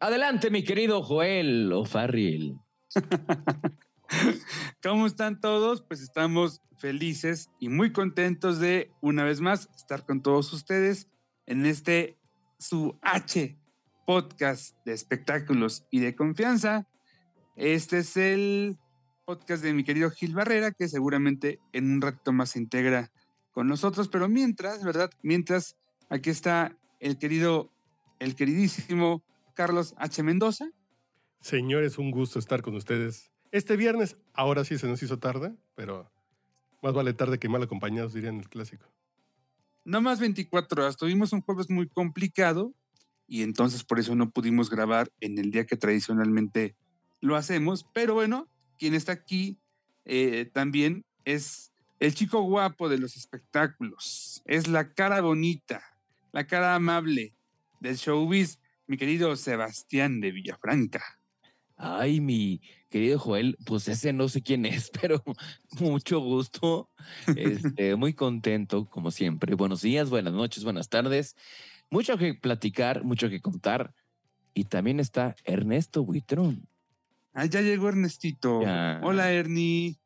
Adelante, mi querido Joel O'Farrill. ¿Cómo están todos? Pues estamos felices y muy contentos de una vez más estar con todos ustedes en este su H podcast de espectáculos y de confianza. Este es el podcast de mi querido Gil Barrera, que seguramente en un rato más se integra con nosotros, pero mientras, ¿verdad? Mientras aquí está el querido, el queridísimo Carlos H. Mendoza. Señores, un gusto estar con ustedes. Este viernes, ahora sí se nos hizo tarde, pero más vale tarde que mal acompañados, dirían el clásico. No más 24 horas. Tuvimos un jueves muy complicado y entonces por eso no pudimos grabar en el día que tradicionalmente lo hacemos. Pero bueno, quien está aquí eh, también es el chico guapo de los espectáculos. Es la cara bonita, la cara amable del showbiz mi querido Sebastián de Villafranca. Ay, mi querido Joel, pues ese no sé quién es, pero mucho gusto. Este, muy contento, como siempre. Buenos días, buenas noches, buenas tardes. Mucho que platicar, mucho que contar. Y también está Ernesto Buitrón. Ah, ya llegó Ernestito. Hola, Ernie.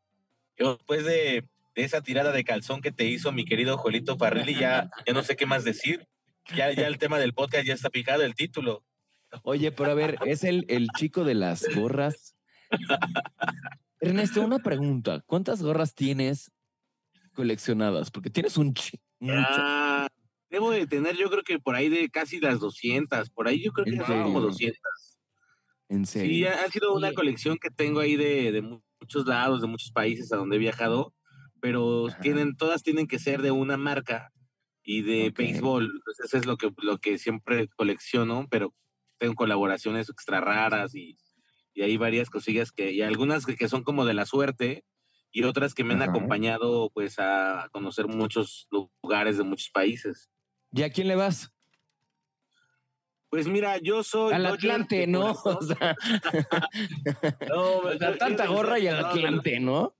Yo, después de, esa tirada de calzón que te hizo mi querido Joelito Parrilli, ya, ya no sé qué más decir. Ya, ya el tema del podcast ya está picado, el título. Oye, pero a ver, es el, el chico de las gorras. Ernesto, una pregunta. ¿Cuántas gorras tienes coleccionadas? Porque tienes un ah, debo de tener, yo creo que por ahí de casi las 200. Por ahí yo creo que son como 200. ¿En serio? Sí, ha sido una colección que tengo ahí de, de, muchos lados, de muchos países a donde he viajado, pero tienen, todas tienen que ser de una marca y de béisbol. Entonces, eso es lo que, lo que siempre colecciono, pero tengo colaboraciones extra raras y, y hay varias cosillas que, y algunas que, son como de la suerte y otras que me han acompañado pues a conocer muchos lugares de muchos países. ¿Y a quién le vas? Pues mira, yo soy. Al Atlante, ¿no? O sea, no, tanta gorra y al Atlante, ¿no?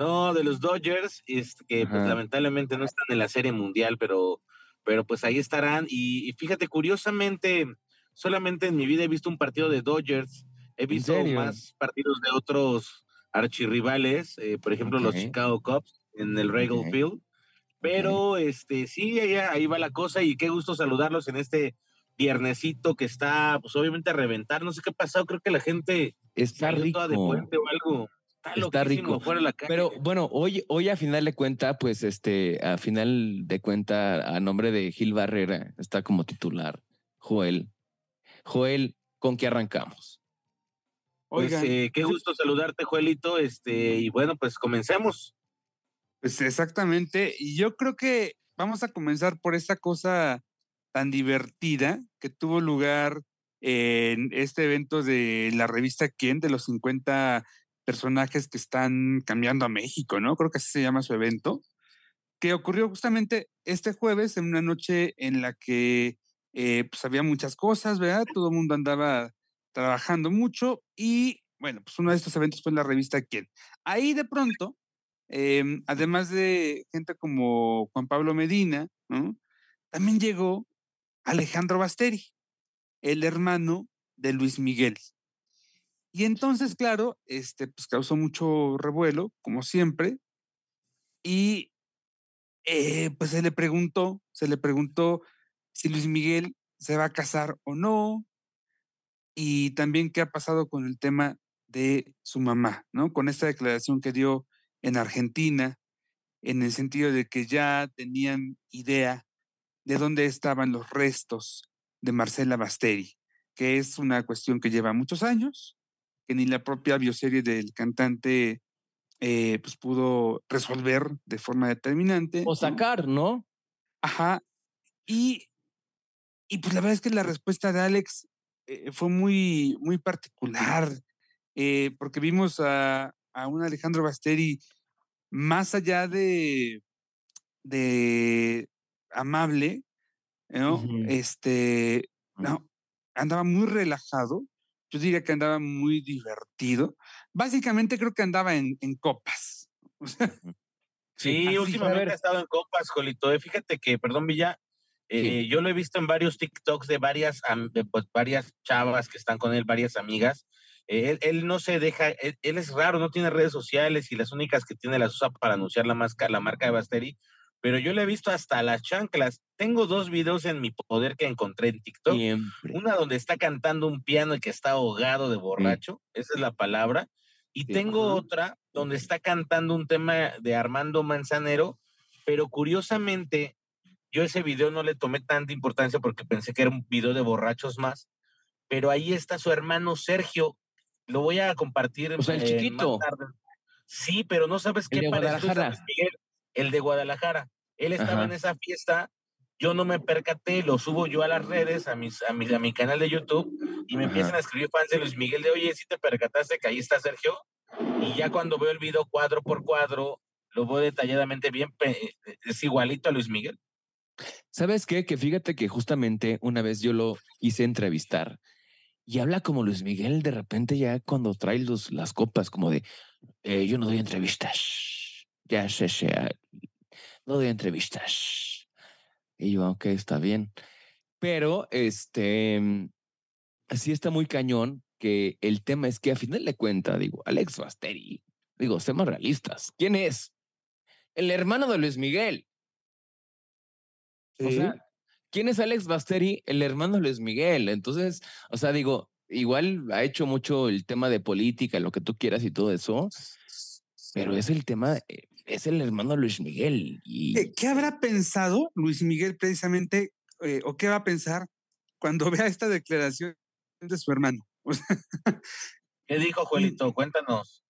No, de los Dodgers, es que pues, lamentablemente no están en la Serie Mundial, pero, pero pues ahí estarán. Y, fíjate, curiosamente, solamente en mi vida he visto un partido de Dodgers. He visto más partidos de otros archirrivales, eh, por ejemplo, los Chicago Cubs en el Regal Field. Pero este sí, ahí, ahí va la cosa y qué gusto saludarlos en este viernesito que está, pues obviamente a reventar. No sé qué ha pasado, creo que la gente está rico. de puente o algo. Está, rico. Pero bueno, hoy, hoy a final de cuenta, pues este, a final de cuenta, a nombre de Gil Barrera, está como titular Joel. Joel, ¿con qué arrancamos? Pues eh, qué gusto saludarte, Joelito. Este, y bueno, pues comencemos. Pues exactamente. Y yo creo que vamos a comenzar por esta cosa tan divertida que tuvo lugar en este evento de la revista Quién de los 50 personajes que están cambiando a México, ¿no? Creo que así se llama su evento, que ocurrió justamente este jueves en una noche en la que eh, pues había muchas cosas, ¿verdad? Todo el mundo andaba trabajando mucho y bueno, pues uno de estos eventos fue en la revista Quién. Ahí de pronto, em, además de gente como Juan Pablo Medina, ¿no? También llegó Alejandro Basteri, el hermano de Luis Miguel. Y entonces, claro, este, pues causó mucho revuelo, como siempre, y eh, pues se le preguntó, se le preguntó si Luis Miguel se va a casar o no, y también qué ha pasado con el tema de su mamá, ¿no? Con esta declaración que dio en Argentina, en el sentido de que ya tenían idea de dónde estaban los restos de Marcela Basteri, que es una cuestión que lleva muchos años, que ni la propia bioserie del cantante eh, pues pudo resolver de forma determinante. O sacar, ¿no? Ajá. Y, y pues la verdad es que la respuesta de Alex eh, fue muy, muy particular, eh, porque vimos a, a un Alejandro Basteri más allá de, de amable, ¿no? Este, no, andaba muy relajado, yo diría que andaba muy divertido. Básicamente creo que andaba en, en copas. sí, últimamente ha estado en copas, Jolito. Eh, fíjate que, perdón, Villa, eh, yo lo he visto en varios TikToks de varias, pues, varias chavas que están con él, varias amigas. Eh, él, no se deja, él, es raro, no tiene redes sociales y las únicas que tiene las usa para anunciar la, la marca de Basteri pero yo le he visto hasta las chanclas. Tengo dos videos en mi poder que encontré en TikTok. Una donde está cantando un piano y que está ahogado de borracho, esa es la palabra. Y tengo otra donde está cantando un tema de Armando Manzanero, pero curiosamente yo ese video no le tomé tanta importancia porque pensé que era un video de borrachos más, pero ahí está su hermano Sergio. Lo voy a compartir. O sea, el chiquito. Sí, pero no sabes qué parece Miguel el de Guadalajara. Él estaba en esa fiesta, yo no me percaté, lo subo yo a las redes, a, mis, a, mi, a mi canal de YouTube, y me empiezan a escribir fans de Luis Miguel de, oye, si te percataste que ahí está Sergio? Y ya cuando veo el video cuadro por cuadro, lo veo detalladamente bien, es igualito a Luis Miguel. ¿Sabes qué? Que fíjate que justamente una vez yo lo hice entrevistar y habla como Luis Miguel de repente ya cuando trae los, las copas, como de, eh, yo no doy entrevistas ya sé, sé, no doy entrevistas. Y yo, ok, está bien. Pero, este, sí está muy cañón que el tema es que a final de cuentas, digo, Alex Basteri, digo, seamos realistas, ¿quién es? El hermano de Luis Miguel. O sea, ¿quién es Alex Basteri? El hermano de Luis Miguel. Entonces, o sea, digo, igual ha hecho mucho el tema de política, lo que tú quieras y todo eso, pero es el tema, eh, es el hermano Luis Miguel. Y... ¿Qué, habrá pensado Luis Miguel precisamente, eh, o qué va a pensar cuando vea esta declaración de su hermano? ¿Qué dijo, Juelito? Cuéntanos.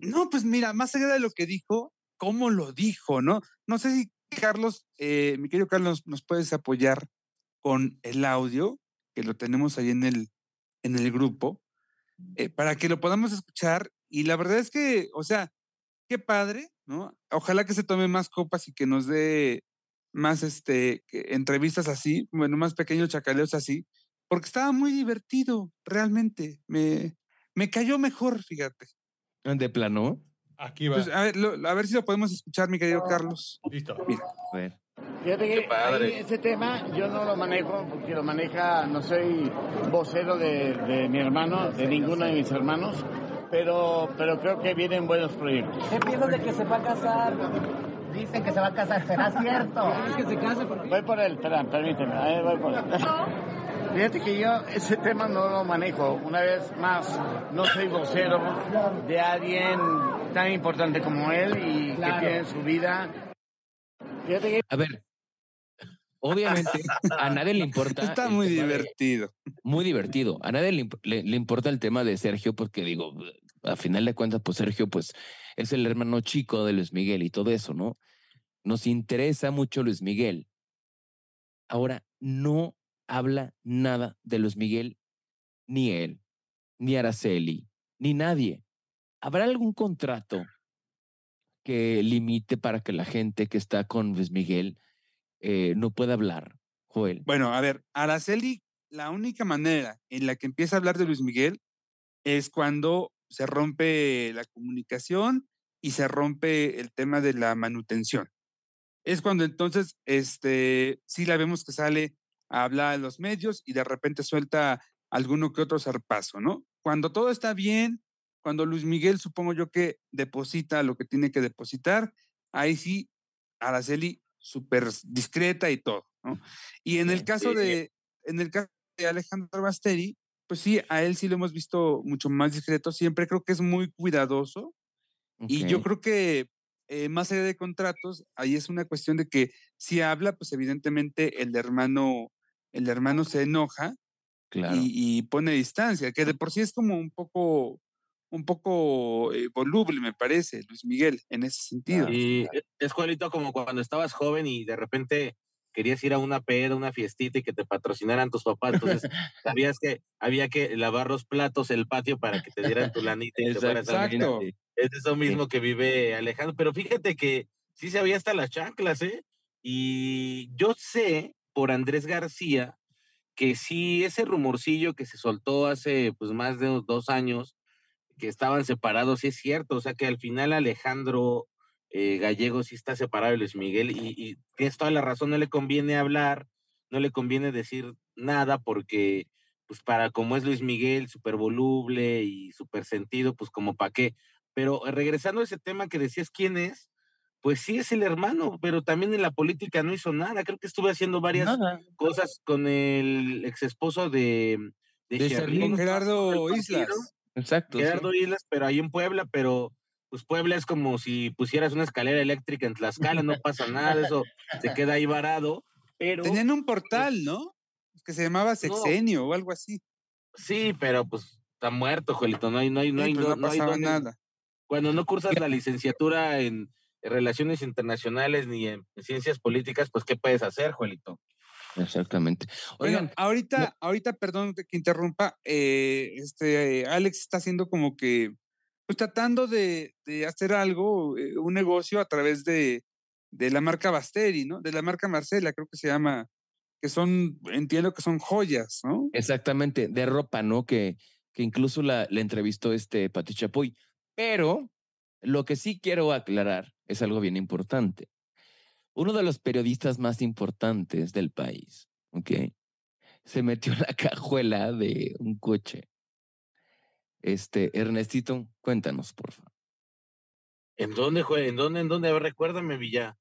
No, pues mira, más allá de lo que dijo, ¿cómo lo dijo, no? No sé si Carlos, eh, mi querido Carlos, nos puedes apoyar con el audio, que lo tenemos ahí en el, en el grupo, eh, para que lo podamos escuchar. Y la verdad es que, o sea, qué padre, ¿no? Ojalá que se tome más copas y que nos dé más este, entrevistas así, bueno, más pequeños chacaleos así, porque estaba muy divertido, realmente. Me, me cayó mejor, fíjate. ¿De plano? Aquí va. Pues, a, ver, a, ver, si lo podemos escuchar, mi querido Carlos. Listo. Mira. A ver. Fíjate que ahí, ese tema yo no lo manejo porque lo maneja, no soy vocero de, de mi hermano, de ninguno de mis hermanos pero, pero creo que vienen buenos proyectos. ¿Qué piensas de que se va a casar? Dicen que se va a casar, ¿será cierto? ¿Quieres que se case? ¿Por Voy por él, espera, permíteme, a voy por él. Fíjate que yo ese tema no lo manejo. Una vez más, no soy vocero de alguien tan importante como él y que tiene su vida. Fíjate que... A ver, obviamente a nadie le importa. Está muy divertido. muy divertido. A nadie le, importa el tema de Sergio porque digo, a final de cuentas, pues Sergio pues es el hermano chico de Luis Miguel y todo eso, ¿no? Nos interesa mucho Luis Miguel. Ahora, no habla nada de Luis Miguel, ni él, ni Araceli, ni nadie. ¿Habrá algún contrato que limite para que la gente que está con Luis Miguel eh, no puede hablar, Joel? Bueno, a ver, Araceli, la única manera en la que empieza a hablar de Luis Miguel es cuando se rompe la comunicación y se rompe el tema de la manutención. Es cuando entonces, este, sí la vemos que sale a hablar en los medios y de repente suelta alguno que otro zarpazo, ¿no? Cuando todo está bien, cuando Luis Miguel supongo yo que deposita lo que tiene que depositar, ahí sí, Araceli súper discreta y todo, ¿no? Y en el caso de, en el caso de Alejandro Basteri, pues sí, a él sí lo hemos visto mucho más discreto, siempre creo que es muy cuidadoso y yo creo que eh, más allá de contratos, ahí es una cuestión de que si habla, pues evidentemente el hermano, el hermano se enoja y, y, pone distancia, que de por sí es como un poco un poco eh, voluble, me parece, Luis Miguel, en ese sentido. Y es Juanito como cuando estabas joven y de repente querías ir a una peda, una fiestita y que te patrocinaran tus papás, entonces sabías que había que lavar los platos, el patio para que te dieran tu lanita y te a Exacto. Es eso mismo que vive Alejandro, pero fíjate que sí se había hasta las chanclas, ¿eh? Y yo sé por Andrés García que sí ese rumorcillo que se soltó hace pues más de dos años, que estaban separados, sí es cierto, o sea que al final Alejandro eh, Gallego sí está separado de Luis Miguel y, y tienes toda la razón, no le conviene hablar, no le conviene decir nada porque pues para como es Luis Miguel, súper voluble y súper sentido, pues como para qué. Pero regresando a ese tema que decías quién es, pues sí es el hermano, pero también en la política no hizo nada. Creo que estuve haciendo varias Nada. cosas con el ex esposo de, de, Gerardo Islas. Exacto. sí. Gerardo Islas, pero ahí en Puebla, pero pues Puebla es como si pusieras una escalera eléctrica en Tlaxcala, no pasa nada, eso se queda ahí varado, pero Tenían un portal, ¿no? Que se llamaba Sexenio o algo así. sí, pero pues está muerto, Juelito, no hay, no hay, no Sí, hay, pues no, no no hay pasaba dónde- nada. Cuando no cursas la licenciatura en relaciones internacionales ni en ciencias políticas, pues ¿qué puedes hacer, Juelito? Exactamente. Oigan, ahorita, ahorita, perdón que interrumpa, eh, este eh, Alex está haciendo como que, pues tratando de, de hacer algo, eh, un negocio a través de, de la marca Basteri, ¿no? De la marca Marcela, creo que se llama, que son, entiendo que son joyas, ¿no? exactamente, de ropa, ¿no? Que, que incluso la, la entrevistó este Pati Chapoy. Pero lo que sí quiero aclarar es algo bien importante. Uno de los periodistas más importantes del país, ¿ok? Se metió en la cajuela de un coche. Este, Ernestito, cuéntanos, por favor. ¿En dónde, jue- ¿En dónde? ¿En dónde? A ver, recuérdame, Villa.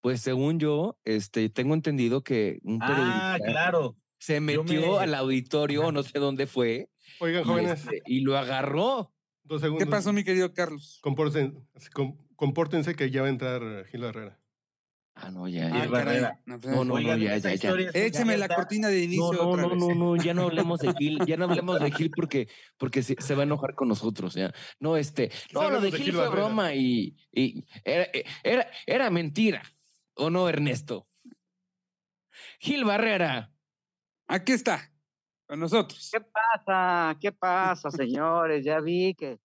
Pues según yo, este, tengo entendido que un periodista Ah, claro. se metió me- al auditorio, no sé dónde fue, Oigan, y, jóvenes, este, y lo agarró. dos segundos. ¿Qué pasó, mi querido Carlos? Compórtense, com- compórtense que ya va a entrar Gil Herrera. Ah, no, ya. Gil ya. Barrera. No, No, no, Oigan, ya, ya, ya. Échame la cortina de inicio No, no, otra no, vez. no, no, ya no hablemos de Gil, ya no hablemos de Gil porque, porque se, se va a enojar con nosotros, ya. No, este, no, lo de de Gil Gil fue Barrera. broma y, y era, era, era mentira, ¿o no, Ernesto? Gil Barrera, Aquí está, con nosotros. ¿Qué pasa? ¿Qué pasa, señores? Ya vi que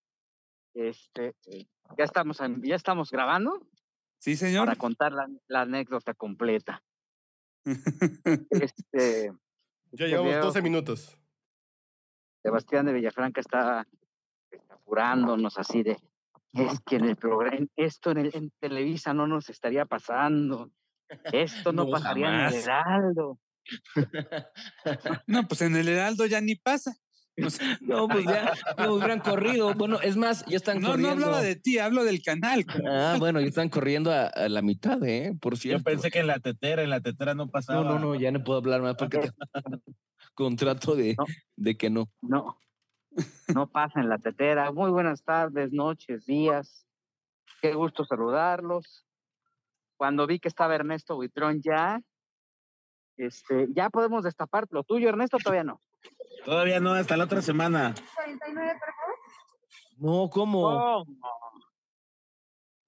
este eh, ya estamos en- ya estamos grabando Sí, señor. para contar la, la anécdota completa. Este Ya llevamos veo. 12 minutos. Sebastián de Villafranca está, está apurándonos así de es que en el programa esto en, el, en Televisa no nos estaría pasando. Esto no, No, pasaría en el. Heraldo. No, pues en el Heraldo ya ni pasa. No, pues ya no hubieran corrido. Bueno, es más, ya están no, no corriendo. hablaba de ti, hablo del canal. Ah, bueno, ya están corriendo a, a la mitad, ¿eh? Por cierto. Yo pensé que en la tetera, en la tetera no pasaba. No, no, no, ya no puedo hablar más porque tengo contrato de, No. de que no. No, no pasa en la tetera. Muy buenas tardes, noches, días. Qué gusto saludarlos. Cuando vi que estaba Ernesto Buitrón ya, este, ya podemos destapar lo tuyo, Ernesto, todavía no. Todavía no, hasta la otra semana. No, ¿cómo? ¿Cómo?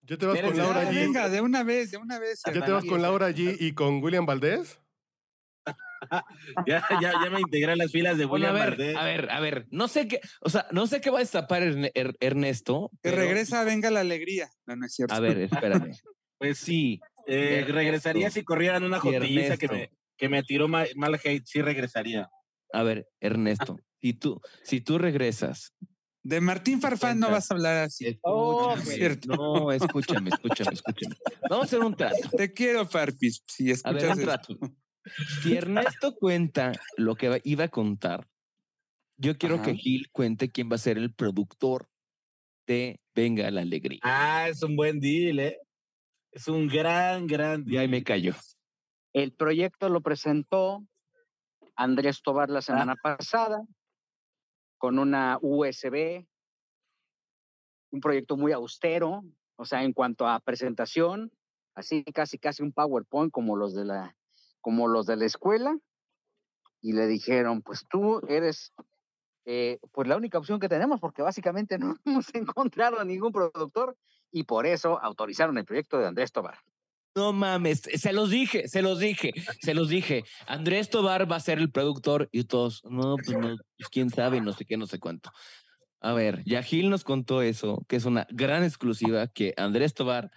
¿Ya te vas con Laura allí? venga, de una vez, de una vez. ¿Ya te hermano. vas con Laura allí y con William Valdés? Ya, ya, ya me integré a las filas de Bueno, a William ver, Valdés. a ver, a ver, no sé qué, o sea, no sé qué va a destapar Er- Ernesto. Que pero- regresa, venga la alegría. No, no es cierto. A ver, espérame. Pues Sí, eh, Ernesto. regresaría si corrieran una jotilliza que me, que me tiró mal, mal hate, sí regresaría. A ver, Ernesto, si tú, si tú regresas. De Martín Farfán no vas a hablar así. Oh, cierto. No, escúchame, escúchame, escúchame. Vamos a hacer un trato. Te quiero, Farpis. Si A ver, escuchas un esto. trato. Si Ernesto cuenta lo que iba a contar, yo quiero Ajá. que Gil cuente quién va a ser el productor de Venga la Alegría. Ah, es un buen deal, ¿eh? Es un gran, gran Y ahí deal. me cayó. El proyecto lo presentó Andrés Tobar la semana pasada con una USB, un proyecto muy austero, o sea, en cuanto a presentación, así casi casi un PowerPoint como los de la como los de la escuela y le dijeron, "Pues tú eres eh, pues la única opción que tenemos, porque básicamente no hemos encontrado a ningún productor y por eso autorizaron el proyecto de Andrés Tobar. No mames, se los dije, se los dije, se los dije. Andrés Tobar va a ser el productor y todos, no, pues no, pues quién sabe, no sé qué, no sé cuánto. A ver, Yahil nos contó eso, que es una gran exclusiva, que Andrés Tobar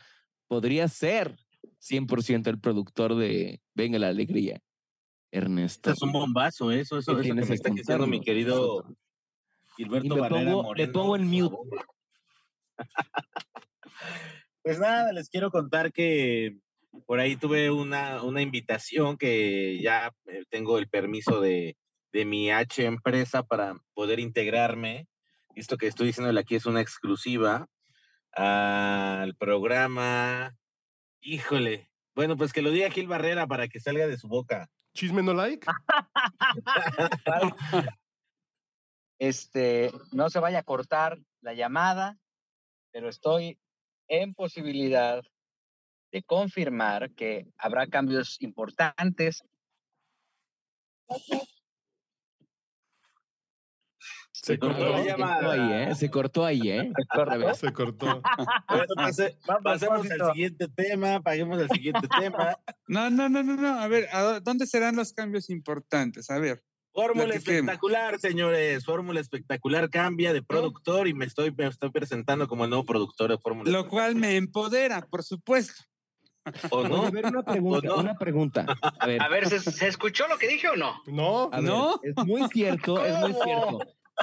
podría ser 100% el productor de Venga la Alegría. Ernesto. Es un bombazo, ¿eh? eso, eso, eso que me está diciendo mi querido Gilberto y pongo, le pongo en mute. pues nada, les quiero contar que por ahí tuve una, una invitación que ya eh, tengo el permiso de, de mi H empresa para poder integrarme. Esto que estoy diciendo aquí es una exclusiva al programa. Híjole. Bueno, pues que lo diga Gil Barrera para que salga de su boca. ¿Chisme no like? este, no se vaya a cortar la llamada, pero estoy en posibilidad de confirmar que habrá cambios importantes. Se cortó, ahí, ¿eh? Se cortó ahí, ¿eh? Se cortó. pasemos al siguiente tema, paguemos el siguiente tema. No, no, no, no, no. A ver, ¿dónde serán los cambios importantes? A ver. Fórmula espectacular, señores. Fórmula espectacular cambia de productor y me estoy, me estoy presentando como el nuevo productor de Fórmula. Lo cual me empodera, por supuesto. ¿O no? A ver, una pregunta. Una pregunta. A ver, a ver ¿se, escuchó lo que dije o no? No, no. es muy cierto, es muy cierto.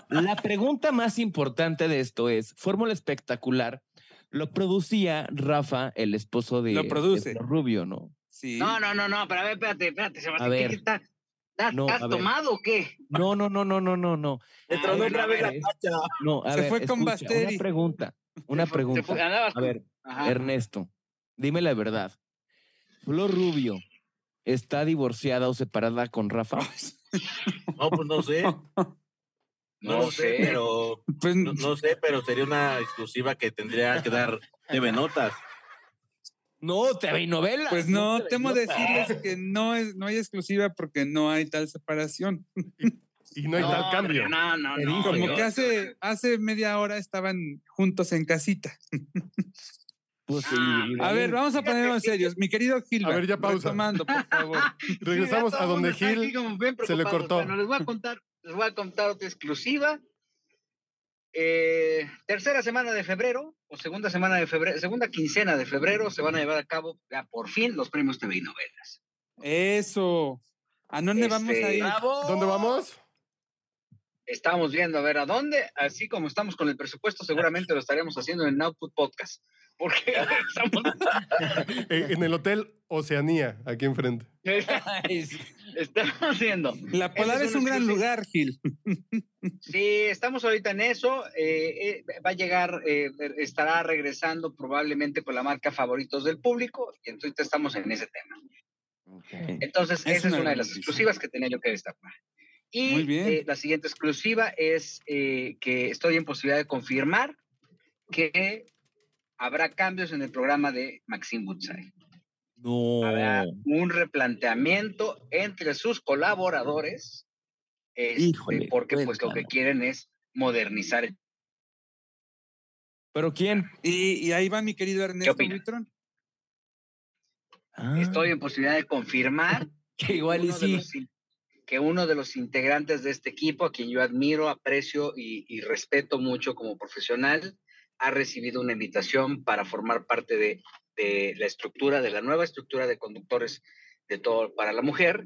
La pregunta más importante de esto es: Fórmula espectacular lo producía Rafa, el esposo de, lo produce. Rubio, ¿no? Sí. No, no, no, no, pero a ver, espérate, espérate, Sebastián. A ver. ¿Qué, está, ¿Estás tomado o qué? No, no, no, no, no, no, no. otra vez la No, a Se ver, fue con Basteri. Una pregunta, una pregunta. a ver, Ernesto, dime la verdad. Flor Rubio, ¿está divorciada o separada con Rafa? No, pues no sé. No, lo sé, pero pues, no, sé, pero sería una exclusiva que tendría que dar TV Notas. No, TV novela. Pues no, temo decirles que no es, no hay exclusiva porque no hay tal separación. Y, no hay tal cambio. No, no, no. Como que hace, hace media hora estaban juntos en casita. Pues sí, a ver, vamos a ponernos en serios. Mi querido Gil. A ver, ya pausa. Tomando, por favor. Regresamos a donde Gil se le cortó. Bueno, les voy a contar, les voy a contar otra exclusiva. Eh, tercera semana de febrero, o segunda semana de febrero, segunda quincena de febrero, se van a llevar a cabo ya por fin los premios TV y novelas. Eso. ¿A dónde vamos a Este, ir? ¿Dónde vamos? Estamos viendo a ver a dónde, así como estamos con el presupuesto, seguramente lo estaremos haciendo en Output Podcast. Porque estamos... En el Hotel Oceanía, aquí enfrente. estamos haciendo. La Polar es, un gran lugar, Gil. Sí, estamos ahorita en eso. eh, eh, va a llegar, eh, estará regresando probablemente con la marca favoritos del público y entonces estamos en ese tema. Entonces, Es esa es una de las exclusivas que tenía yo que destapar. Y Muy bien. eh, la siguiente exclusiva es eh, que estoy en posibilidad de confirmar que habrá cambios en el programa de Maxim Butzai. No. Habrá un replanteamiento entre sus colaboradores, este, Híjole, porque pues lo que quieren es modernizar el ¿Pero quién? Y, y ahí va mi querido Ernesto? Buitrón. Ah, Estoy en posibilidad de confirmar que igual y sí. Que uno de los integrantes de este equipo, a quien yo admiro, aprecio y, y respeto mucho como profesional, ha recibido una invitación para formar parte de, de la estructura, de la nueva estructura de conductores de todo para la mujer,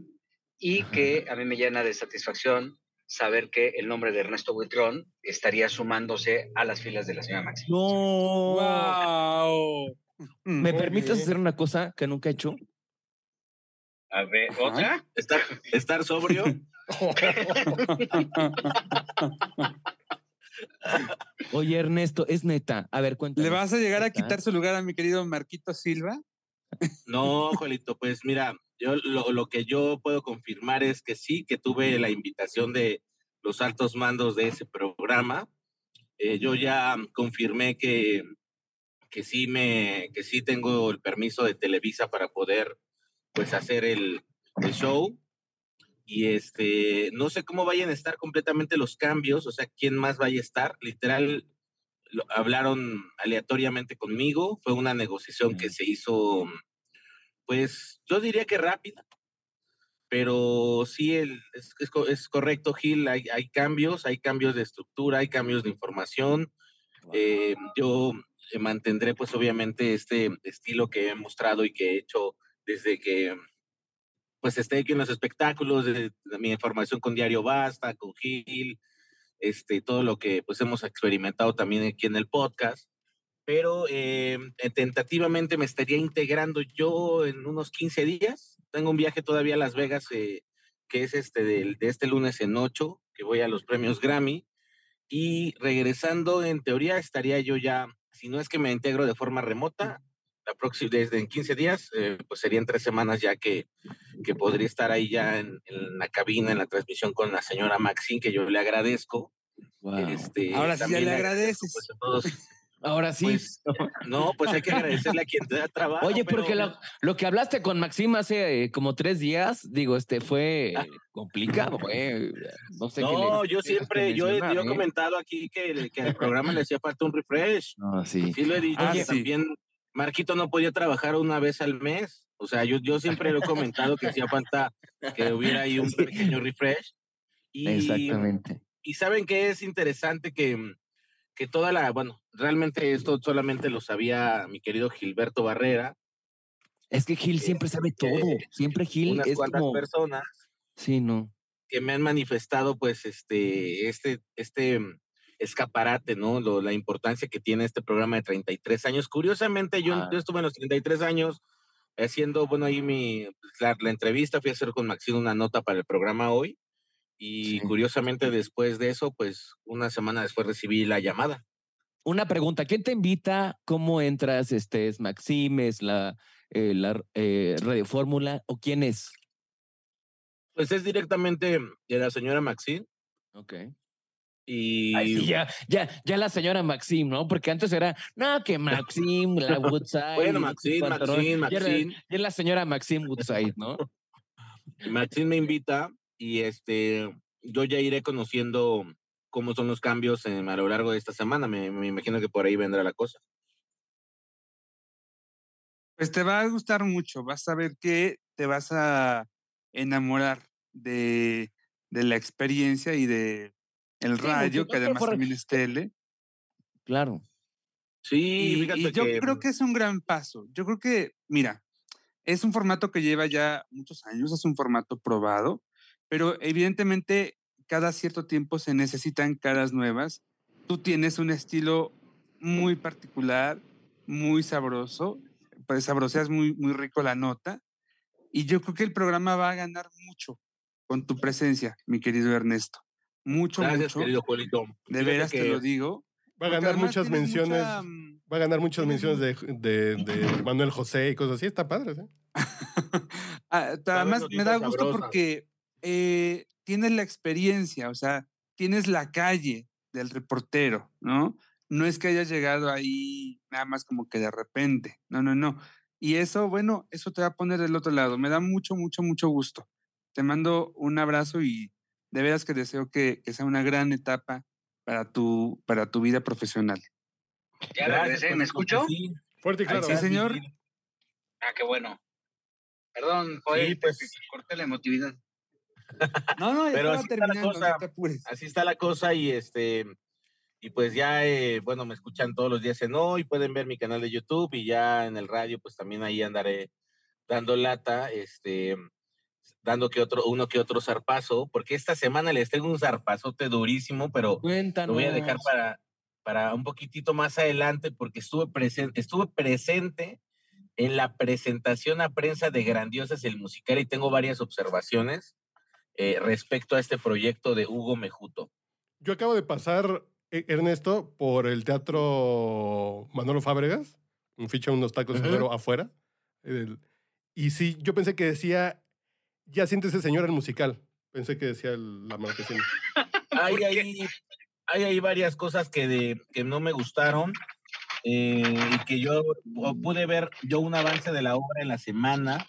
y que a mí me llena de satisfacción saber que el nombre de Ernesto Buitrón estaría sumándose a las filas de la señora Maxi. No. ¡Wow! ¿Me Muy permites bien. hacer una cosa que nunca he hecho? A ver, ¿otra? Estar, estar sobrio. Oye, Ernesto, es neta. A ver, cuéntame. ¿Le vas a llegar a quitar su lugar a mi querido Marquito Silva? No, Juelito, pues mira, yo lo, lo que yo puedo confirmar es que sí, que tuve la invitación de los altos mandos de ese programa. Eh, yo ya confirmé que, que sí me, que sí tengo el permiso de Televisa para poder pues hacer el, el show. y este, no sé cómo vayan a estar completamente los cambios, o sea, quién más vaya a estar. Literal, hablaron aleatoriamente conmigo, fue una negociación que se hizo, pues, yo diría que rápida, pero sí, el, es, es, correcto, Gil, hay, hay, cambios, hay cambios de estructura, hay cambios de información. Eh, yo mantendré, pues, obviamente, este estilo que he mostrado y que he hecho desde que pues esté aquí en los espectáculos, de, mi información con Diario Basta, con Gil, este, todo lo que pues hemos experimentado también aquí en el podcast. Pero eh, tentativamente me estaría integrando yo en unos 15 días. Tengo un viaje todavía a Las Vegas, eh, que es este de, de este lunes en 8, que voy a los premios Grammy. Y regresando, en teoría, estaría yo ya, si no es que me integro de forma remota, la próxima, desde en 15 días, eh, pues serían tres semanas ya que, que podría estar ahí ya en, la cabina, en la transmisión con la señora Maxine, que yo le agradezco. Este, Ahora sí ya le agradeces. Pues, Ahora sí. Pues, no, pues hay que agradecerle a quien te da trabajo. Oye, porque lo, que hablaste con Maxim hace eh, como tres días, digo, este fue ah. complicado, No sé. No, yo siempre, yo, he, ¿eh? comentado aquí que, que al programa le hacía falta un refresh. No, sí. Sí lo he dicho. también Marquito no podía trabajar una vez al mes. O sea, yo, yo siempre lo he comentado que hacía falta que hubiera ahí un pequeño refresh. Y, Exactamente. Y saben que es interesante que, que toda la, bueno, realmente esto solamente lo sabía mi querido Gilberto Barrera. Es que Gil siempre sabe todo, siempre Gil unas es cuantas personas. Sí, no. Que me han manifestado, pues, este, este, este escaparate, ¿no? la importancia que tiene este programa de 33 años. Curiosamente, yo, yo estuve en los 33 años haciendo, bueno, ahí mi, pues, la, entrevista, fui a hacer con Maxine una nota para el programa hoy. Y curiosamente después de eso, pues una semana después recibí la llamada. Una pregunta, ¿quién te invita? ¿Cómo entras? Este, ¿Es Maxime? ¿Es la, eh, la eh, Radio Fórmula? ¿O quién es? Pues es directamente de la señora Maxine. Ok. Y ya, ya, ya la señora Maxim, ¿no? Porque antes era, no, que Maxim, la Woodside. bueno, Maxim, Maxim, Maxim. Ya es la señora Maxim Woodside, ¿no? Maxim me invita y este, yo ya iré conociendo cómo son los cambios a lo largo de esta semana. Me, me imagino que por ahí vendrá la cosa. Pues te va a gustar mucho, vas a ver que te vas a enamorar de, de la experiencia y de el radio, que además también es tele. Claro. Sí, y, yo creo que es un gran paso. Yo creo que, mira, es un formato que lleva ya muchos años, es un formato probado, pero evidentemente cada cierto tiempo se necesitan caras nuevas. Tú tienes un estilo muy particular, muy sabroso, pues sabroseas muy, muy rico la nota. Y yo creo que el programa va a ganar mucho con tu presencia, mi querido Ernesto. Mucho, Gracias, mucho. querido Juanito. De veras te lo digo. Va a ganar muchas menciones. Mm, va a ganar muchas menciones de, de, Manuel José y cosas así. Está padre, ¿eh? Además, me da gusto porque eh, tienes la experiencia, o sea, tienes la calle del reportero, ¿no? No es que hayas llegado ahí nada más como que de repente. No, no, no. Y eso, bueno, eso te va a poner del otro lado. Me da mucho, mucho, mucho gusto. Te mando un abrazo y de veras que deseo que, sea una gran etapa para tu, para tu vida profesional. Ya regresé, ¿me escucho? Fuerte y claro. Sí, señor. Ah, qué bueno. Perdón, Joel, pues, corté la emotividad. No, no, ya Pero así está la cosa, así está la cosa y este y pues ya eh, bueno me escuchan todos los días en hoy pueden ver mi canal de YouTube y ya en el radio pues también ahí andaré dando lata este dando que otro, uno que otro zarpazo, porque esta semana les tengo un zarpazote durísimo, pero lo voy a dejar para, para un poquitito más adelante, porque estuve, presente estuve presente en la presentación a prensa de Grandiosas el musical y tengo varias observaciones eh, respecto a este proyecto de Hugo Mejuto. Yo acabo de pasar, e, Ernesto, por el Teatro Manolo Fábregas, un ficha unos tacos uh afuera. y sí, yo pensé que decía ya siente ese señor el musical. Pensé que decía la marcación. hay, ahí, hay ahí varias cosas que, de, que no me gustaron eh, y que yo pude ver yo un avance de la obra en la semana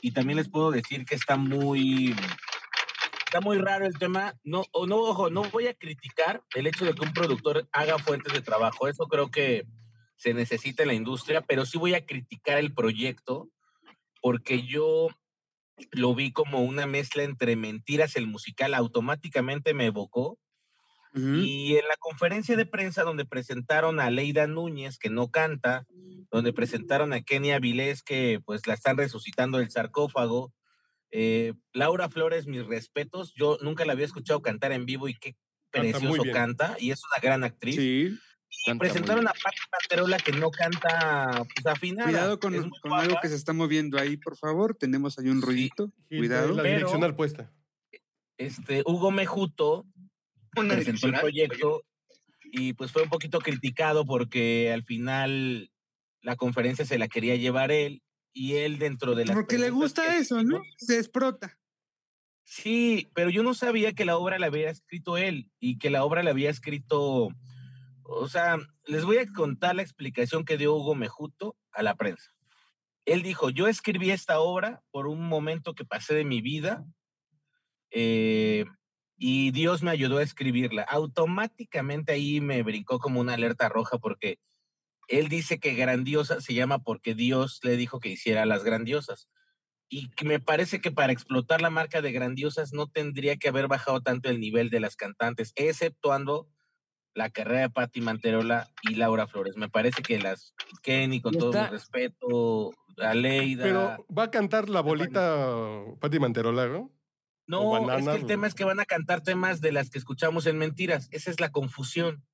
y también les puedo decir que está muy está muy raro el tema. No, o no, ojo, no voy a criticar el hecho de que un productor haga fuentes de trabajo. Eso creo que se necesita en la industria, pero sí voy a criticar el proyecto porque yo lo vi como una mezcla entre mentiras, el musical automáticamente me evocó. Y en la conferencia de prensa donde presentaron a Leida Núñez, que no canta, donde presentaron a Kenia Vilés, que pues la están resucitando del sarcófago, eh, Laura Flores, mis respetos, yo nunca la había escuchado cantar en vivo y qué precioso canta, y es una gran actriz. Sí. Y presentaron a Patti Panterola que no canta pues, afinada. Cuidado con, algo que se está moviendo ahí, por favor. Tenemos ahí un ruidito. Cuidado. La direccional puesta. Este, Hugo Mejuto presentó el proyecto y pues fue un poquito criticado porque al final la conferencia se la quería llevar él y él dentro de la... Porque le gusta eso, ¿no? Se esprota. Sí, pero yo no sabía que la obra la había escrito él y que la obra la había escrito, o sea, les voy a contar la explicación que dio Hugo Mejuto a la prensa. Él dijo, yo escribí esta obra por un momento que pasé de mi vida eh, y Dios me ayudó a escribirla. Automáticamente ahí me brincó como una alerta roja porque él dice que grandiosa se llama porque Dios le dijo que hiciera las grandiosas. Y me parece que para explotar la marca de grandiosas no tendría que haber bajado tanto el nivel de las cantantes, exceptuando la carrera de Patti Manterola y Laura Flores. Me parece que las Kenny, con todo el respeto, Aleida. Pero va a cantar la bolita Patti Manterola, ¿no? No, es que el tema es que van a cantar temas de las que escuchamos en Mentiras. Esa es la confusión.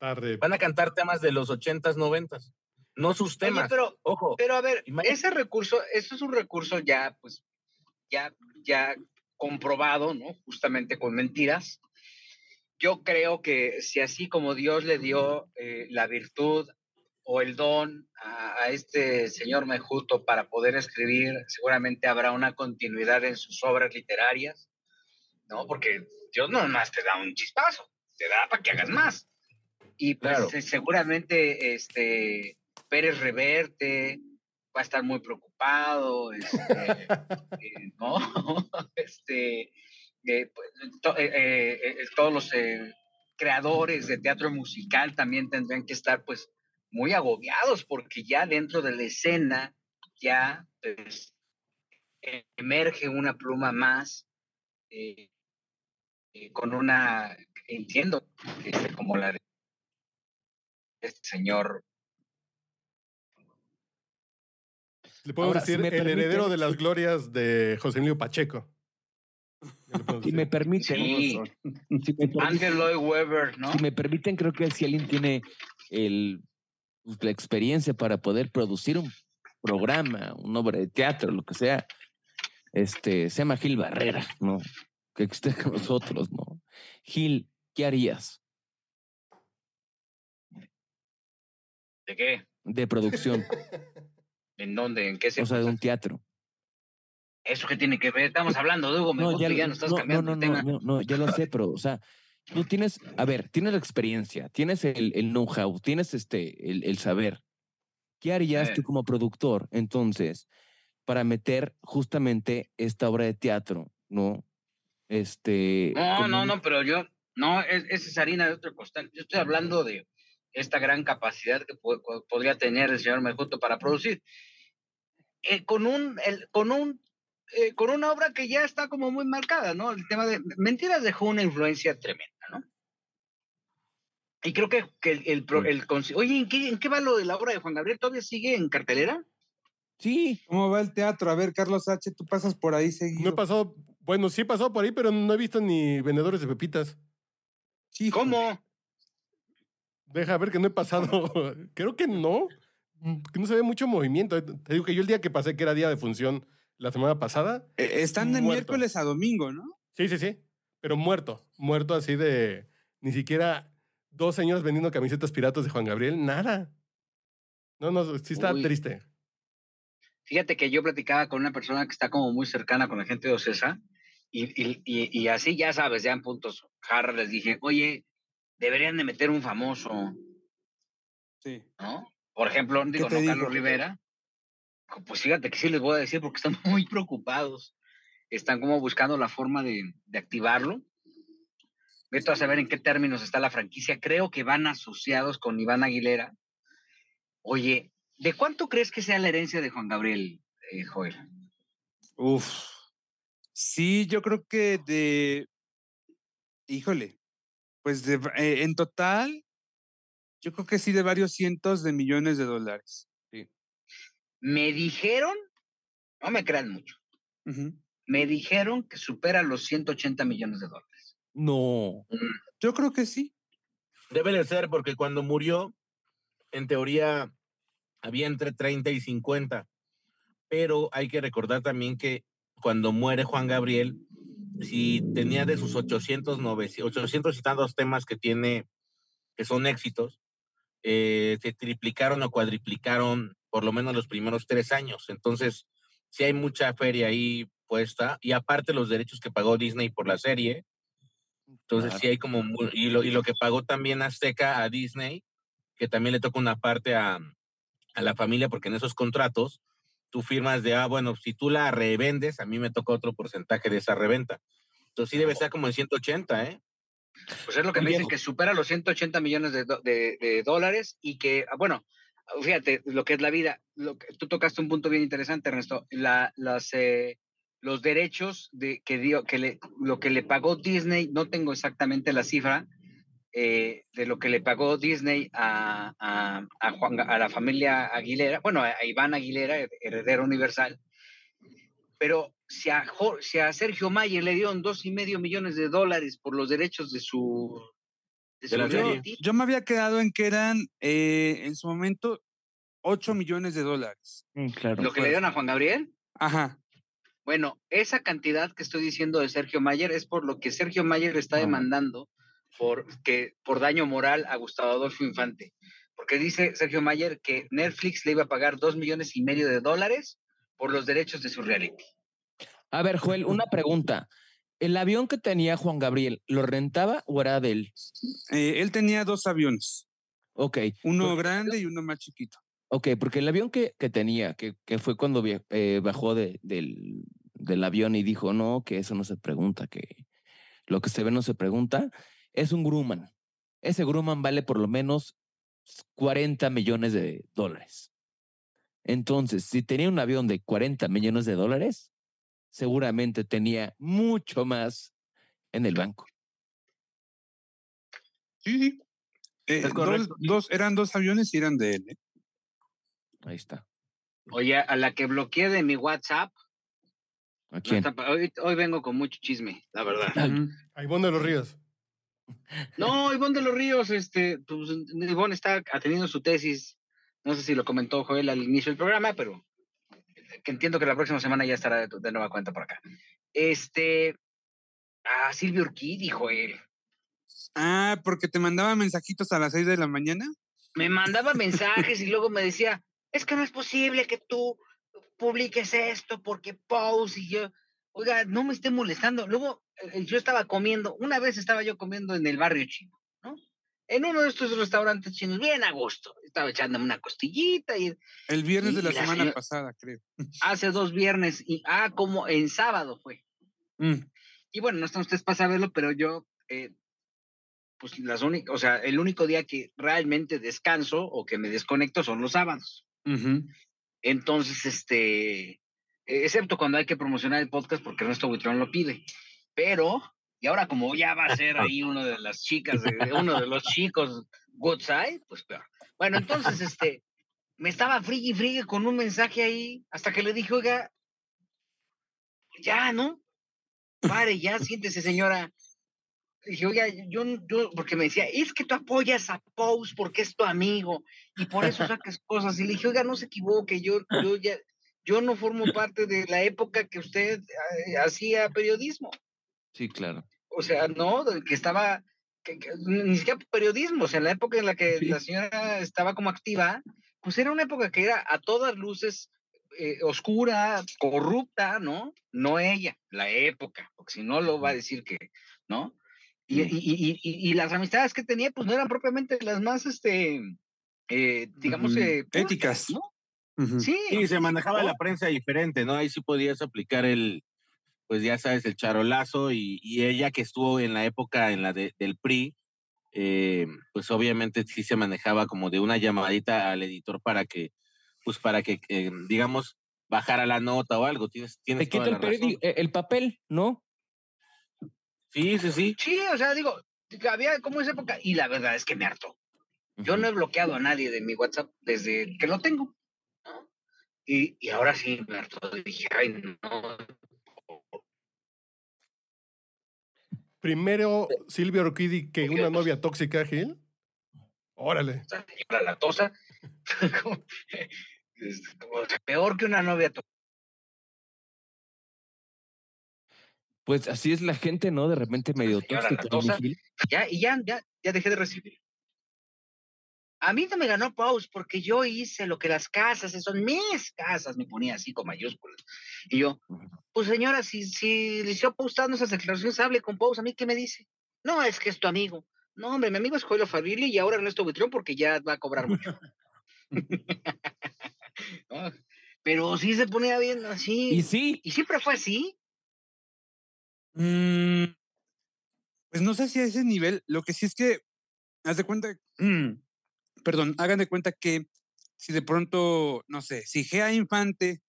Van a cantar temas de los ochentas, noventas. No sus temas. pero, Ojo. Pero a ver, ese recurso, eso es un recurso ya, pues, ya, ya comprobado, ¿no? Justamente con mentiras. Yo creo que si así como Dios le dio eh, la virtud o el don a, a, este señor Mejuto para poder escribir, seguramente habrá una continuidad en sus obras literarias, ¿no? Porque Dios no más te da un chispazo, te da para que hagas más. Y pues eh, seguramente este Pérez Reverte va a estar muy preocupado, este, eh, ¿no? este, eh, pues, todos los creadores de teatro musical también tendrían que estar pues muy agobiados porque ya dentro de la escena ya pues, emerge una pluma más con una, entiendo, este, como la de este señor. Le puedo decir el heredero de las glorias de José Emilio Pacheco. Si me permiten. Ángel Lloyd Webber, ¿no? Si me permiten, creo que si alguien tiene el, pues, la experiencia para poder producir un programa, una obra de teatro, lo que sea, este, se llama Gil Barrera, ¿no? Que esté con nosotros, ¿no? Gil, ¿qué harías? ¿De qué? De producción. ¿En dónde? ¿En qué se O sea, de un teatro. ¿Eso qué tiene que ver? Estamos hablando de Hugo, no, ya, ya no estás cambiando no, no, no, no, ya lo sé, pero, o sea, tú tienes, a ver, tienes la experiencia, tienes el, el know-how, tienes este, el, el, saber. ¿Qué harías tú como productor, entonces, para meter justamente esta obra de teatro, no? Este. No, no, no, pero yo, no, es, es harina de otro costal. Yo estoy hablando de esta gran capacidad que podría tener el señor Mejuto para producir. Eh, con un, el, con un eh, con una obra que ya está como muy marcada, ¿no? El tema de Mentiras dejó una influencia tremenda, ¿no? Y creo que, que el, el, el, Oye, ¿en qué, ¿en qué va lo de la obra de Juan Gabriel? ¿Todavía sigue en cartelera? Sí. ¿Cómo va el teatro? A ver, Carlos H., tú pasas por ahí seguido. No he pasado, bueno, sí he pasado por ahí, pero no he visto ni vendedores de pepitas. Sí, ¿Cómo? Deja ver que no he pasado. Creo que no. Mm, que no se ve mucho movimiento. Te digo que yo el día que pasé, que era día de función la semana pasada. Eh, están de miércoles a domingo, ¿no? Sí, sí, sí. Pero muerto. Muerto así de. Ni siquiera dos señores vendiendo camisetas piratas de Juan Gabriel. Nada. No, no, sí está triste. Fíjate que yo platicaba con una persona que está como muy cercana con la gente de Ocesa. Y, y, y, así, ya sabes, ya en puntos jarra les dije, oye, deberían de meter un famoso. Sí. ¿No? Por ejemplo, digo, no Carlos Rivera. Pues fíjate que sí les voy a decir porque están muy preocupados. están como buscando la forma de, de activarlo. Veto a saber en qué términos está la franquicia. Creo que van asociados con Iván Aguilera. Oye, ¿de cuánto crees que sea la herencia de Juan Gabriel, eh, Joel? Uf. Sí, yo creo que de. Híjole. Pues de, eh, en total, yo creo que sí de varios cientos de millones de dólares. Me dijeron, no me crean mucho, me dijeron que supera los 180 millones de dólares. No. Mm. Yo creo que sí. Debe de ser porque cuando murió, en teoría, había entre 30 y 50. Pero hay que recordar también que cuando muere Juan Gabriel, si tenía de sus 800, 900, 800 y tantos temas que tiene, que son éxitos, eh, se triplicaron o cuadriplicaron por lo menos los primeros tres años. Entonces, sí hay mucha feria ahí puesta. Y aparte los derechos que pagó Disney por la serie. Entonces, sí hay como... Y lo, y lo que pagó también Azteca a Disney, que también le toca una parte a, a la familia, porque en esos contratos tú firmas de, ah, bueno, si tú la revendes, a mí me toca otro porcentaje de esa reventa. Entonces sí debe ser como en 180, ¿eh? Pues es lo que me dicen, que supera los 180 millones de, de, dólares y que, ah, bueno, fíjate lo que es la vida. Lo que, tú tocaste un punto bien interesante, Ernesto. La, las, eh, los derechos de, que, dio, que le, lo que le pagó Disney, no tengo exactamente la cifra, eh, de lo que le pagó Disney a, a, a, Juan, a la familia Aguilera, bueno, a, Iván Aguilera, heredero universal, pero si a, si a Sergio Mayer le dieron dos y medio millones de dólares por los derechos de su... De yo, yo, me había quedado en que eran eh, en su momento 8 millones de dólares. Mm, claro. ¿Lo que le dieron a Juan Gabriel? Ajá. Bueno, esa cantidad que estoy diciendo de Sergio Mayer es por lo que Sergio Mayer está demandando por, que, por daño moral a Gustavo Adolfo Infante. Porque dice Sergio Mayer que Netflix le iba a pagar dos millones y medio de dólares por los derechos de su reality. A ver, Joel, una pregunta. ¿El avión que tenía Juan Gabriel, lo rentaba o era de él? Eh, él tenía dos aviones. Ok. Uno grande y uno más chiquito. Ok, porque el avión que, que tenía, que, que, fue cuando eh, bajó de, del, del, avión y dijo, no, que eso no se pregunta, que lo que se ve no se pregunta, es un Grumman. Ese Grumman vale por lo menos 40 millones de dólares. Entonces, si tenía un avión de 40 millones de dólares, seguramente tenía mucho más en el banco. Sí, sí. Eh, dos, eran dos aviones y eran de él. ¿eh? Ahí está. Oye, a la que bloqueé de mi WhatsApp. ¿A quién? hoy, vengo con mucho chisme, la verdad. A Ivonne de los Ríos. No, Ivonne de los Ríos, este, pues Ivonne está atendiendo su tesis. No sé si lo comentó Joel al inicio del programa, pero que entiendo que la próxima semana ya estará de, nueva cuenta por acá. Este, ah, Silvio Urquidi, Joel. Ah, porque te mandaba mensajitos a las seis de la mañana. Me mandaba mensajes y luego me decía, es que no es posible que tú publiques esto porque post y yo, oiga, no me esté molestando. Luego eh, yo estaba comiendo, una vez estaba yo comiendo en el barrio chino, ¿no? En uno de estos restaurantes chinos, bien a gusto. Estaba echándome una costillita y... El viernes de la, semana pasada, creo. Hace dos viernes, y ah, como en sábado fue. Mm. Y bueno, no están ustedes para saberlo, pero yo, eh, pues las únicas, o sea, el único día que realmente descanso o que me desconecto son los sábados. Entonces, este, excepto cuando hay que promocionar el podcast porque Ernesto Buitrón lo pide. Pero, y ahora como ya va a ser ahí uno de las chicas, uno de los chicos good side, pues peor. Bueno, entonces, este, me estaba frigui frigui con un mensaje ahí, hasta que le dije, oiga, ya, ¿no? Pare, ya, siéntese, señora. Dije, oiga, yo, yo, porque me decía, es que tú apoyas a Pose porque es tu amigo y por eso sacas cosas. Y le dije, oiga, no se equivoque, yo, yo ya, yo no formo parte de la época que usted eh, hacía periodismo. Sí, claro. O sea, no, que estaba, que, ni siquiera periodismo, o sea, en la época en la que la señora estaba como activa, pues era una época que era a todas luces eh, oscura, corrupta, ¿no? No ella, la época, porque si no lo va a decir que, ¿no? Y, y, y, y, las amistades que tenía, pues no eran propiamente las más, este, eh, digamos, éticas, ¿no? Sí, se manejaba la prensa diferente, ¿no? Ahí sí podías aplicar el, pues ya sabes, el charolazo y, ella que estuvo en la época en la del PRI, eh, pues obviamente sí se manejaba como de una llamadita al editor para que, pues para que, eh, digamos, bajara la nota o algo. Tienes, tienes Te quita el, eh, el papel, ¿no? Sí, sí, sí. Sí, o sea, digo, había como esa época y la verdad es que me hartó. Yo no he bloqueado a nadie de mi WhatsApp desde que lo tengo. Y, y ahora sí me hartó. Dije, ay, no, Primero Silvia Orquidi que una novia tóxica, Gil. Órale. La latosa. peor que una novia tóxica. Pues así es la gente, ¿no? De repente medio tóxica. Ya, y ya, ya, ya dejé de recibir. A mí no me ganó Pause porque yo hice lo que las casas, son mis casas, me ponía así con mayúsculas. Y yo, pues señora, si, si le hicieron postando esas declaraciones, hable con Pous, ¿a mí qué me dice? No, es que es tu amigo. No, hombre, mi amigo es Joel Fabili y ahora Ernesto Buitrón porque ya va a cobrar mucho. Pero sí se ponía bien así. Y sí. Y siempre fue así. Mm, pues no sé si a ese nivel, lo que sí es que, haz de cuenta, perdón, hagan de cuenta que si de pronto, no sé, si Gea Infante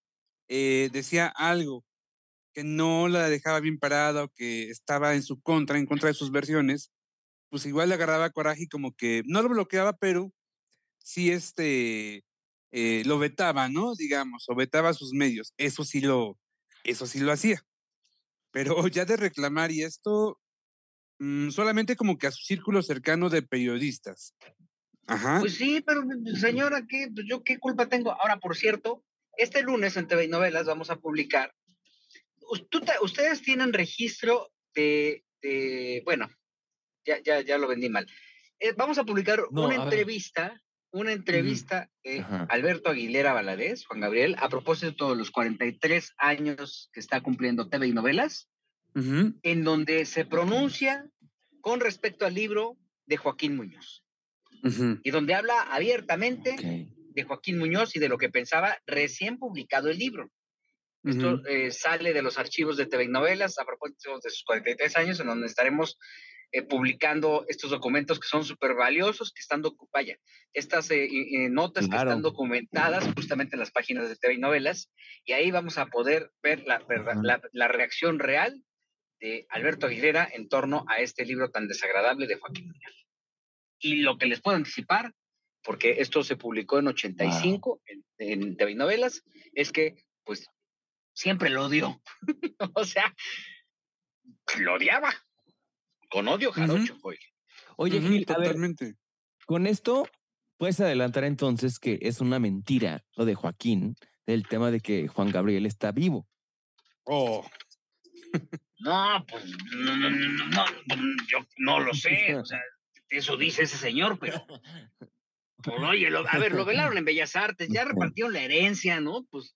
eh, decía algo que no la dejaba bien parada o que estaba en su contra, en contra de sus versiones, pues igual le agarraba coraje y como que no lo bloqueaba, pero sí este, eh, lo vetaba, ¿no? Digamos, o vetaba sus medios. Eso sí lo, eso sí lo hacía. Pero ya de reclamar y esto, mm, solamente como que a su círculo cercano de periodistas. Ajá. Pues sí, pero señora, ¿qué? Pues yo qué culpa tengo. Ahora, por cierto, este lunes en TV y Novelas vamos a publicar ustedes tienen registro de, bueno, ya, ya, ya lo vendí mal. Eh, vamos a publicar una entrevista, una entrevista de Alberto Aguilera Valadez, Juan Gabriel, a propósito de los 43 años que está cumpliendo TV y novelas, en donde se pronuncia con respecto al libro de Joaquín Muñoz. Y donde habla abiertamente de Joaquín Muñoz y de lo que pensaba recién publicado el libro. Esto eh, sale de los archivos de TV Novelas a propósito de sus 43 años, en donde estaremos eh, publicando estos documentos que son súper valiosos, que están, vaya, estas eh, notas que están documentadas justamente en las páginas de TV Novelas, y ahí vamos a poder ver la, la, reacción real de Alberto Aguilera en torno a este libro tan desagradable de Joaquín Muñoz. Y lo que les puedo anticipar, porque esto se publicó en 85 en, en TV Novelas, es que pues siempre lo odió. o sea, lo odiaba. Con odio jarocho, Oye, Gil, totalmente. con esto puedes adelantar entonces que es una mentira lo de Joaquín, del tema de que Juan Gabriel está vivo. Oh. No, pues no, no, no, no, yo no lo sé. O sea, eso dice ese señor, pero. Pues, oye, a ver, lo velaron en Bellas Artes, ya repartieron la herencia, ¿no? Pues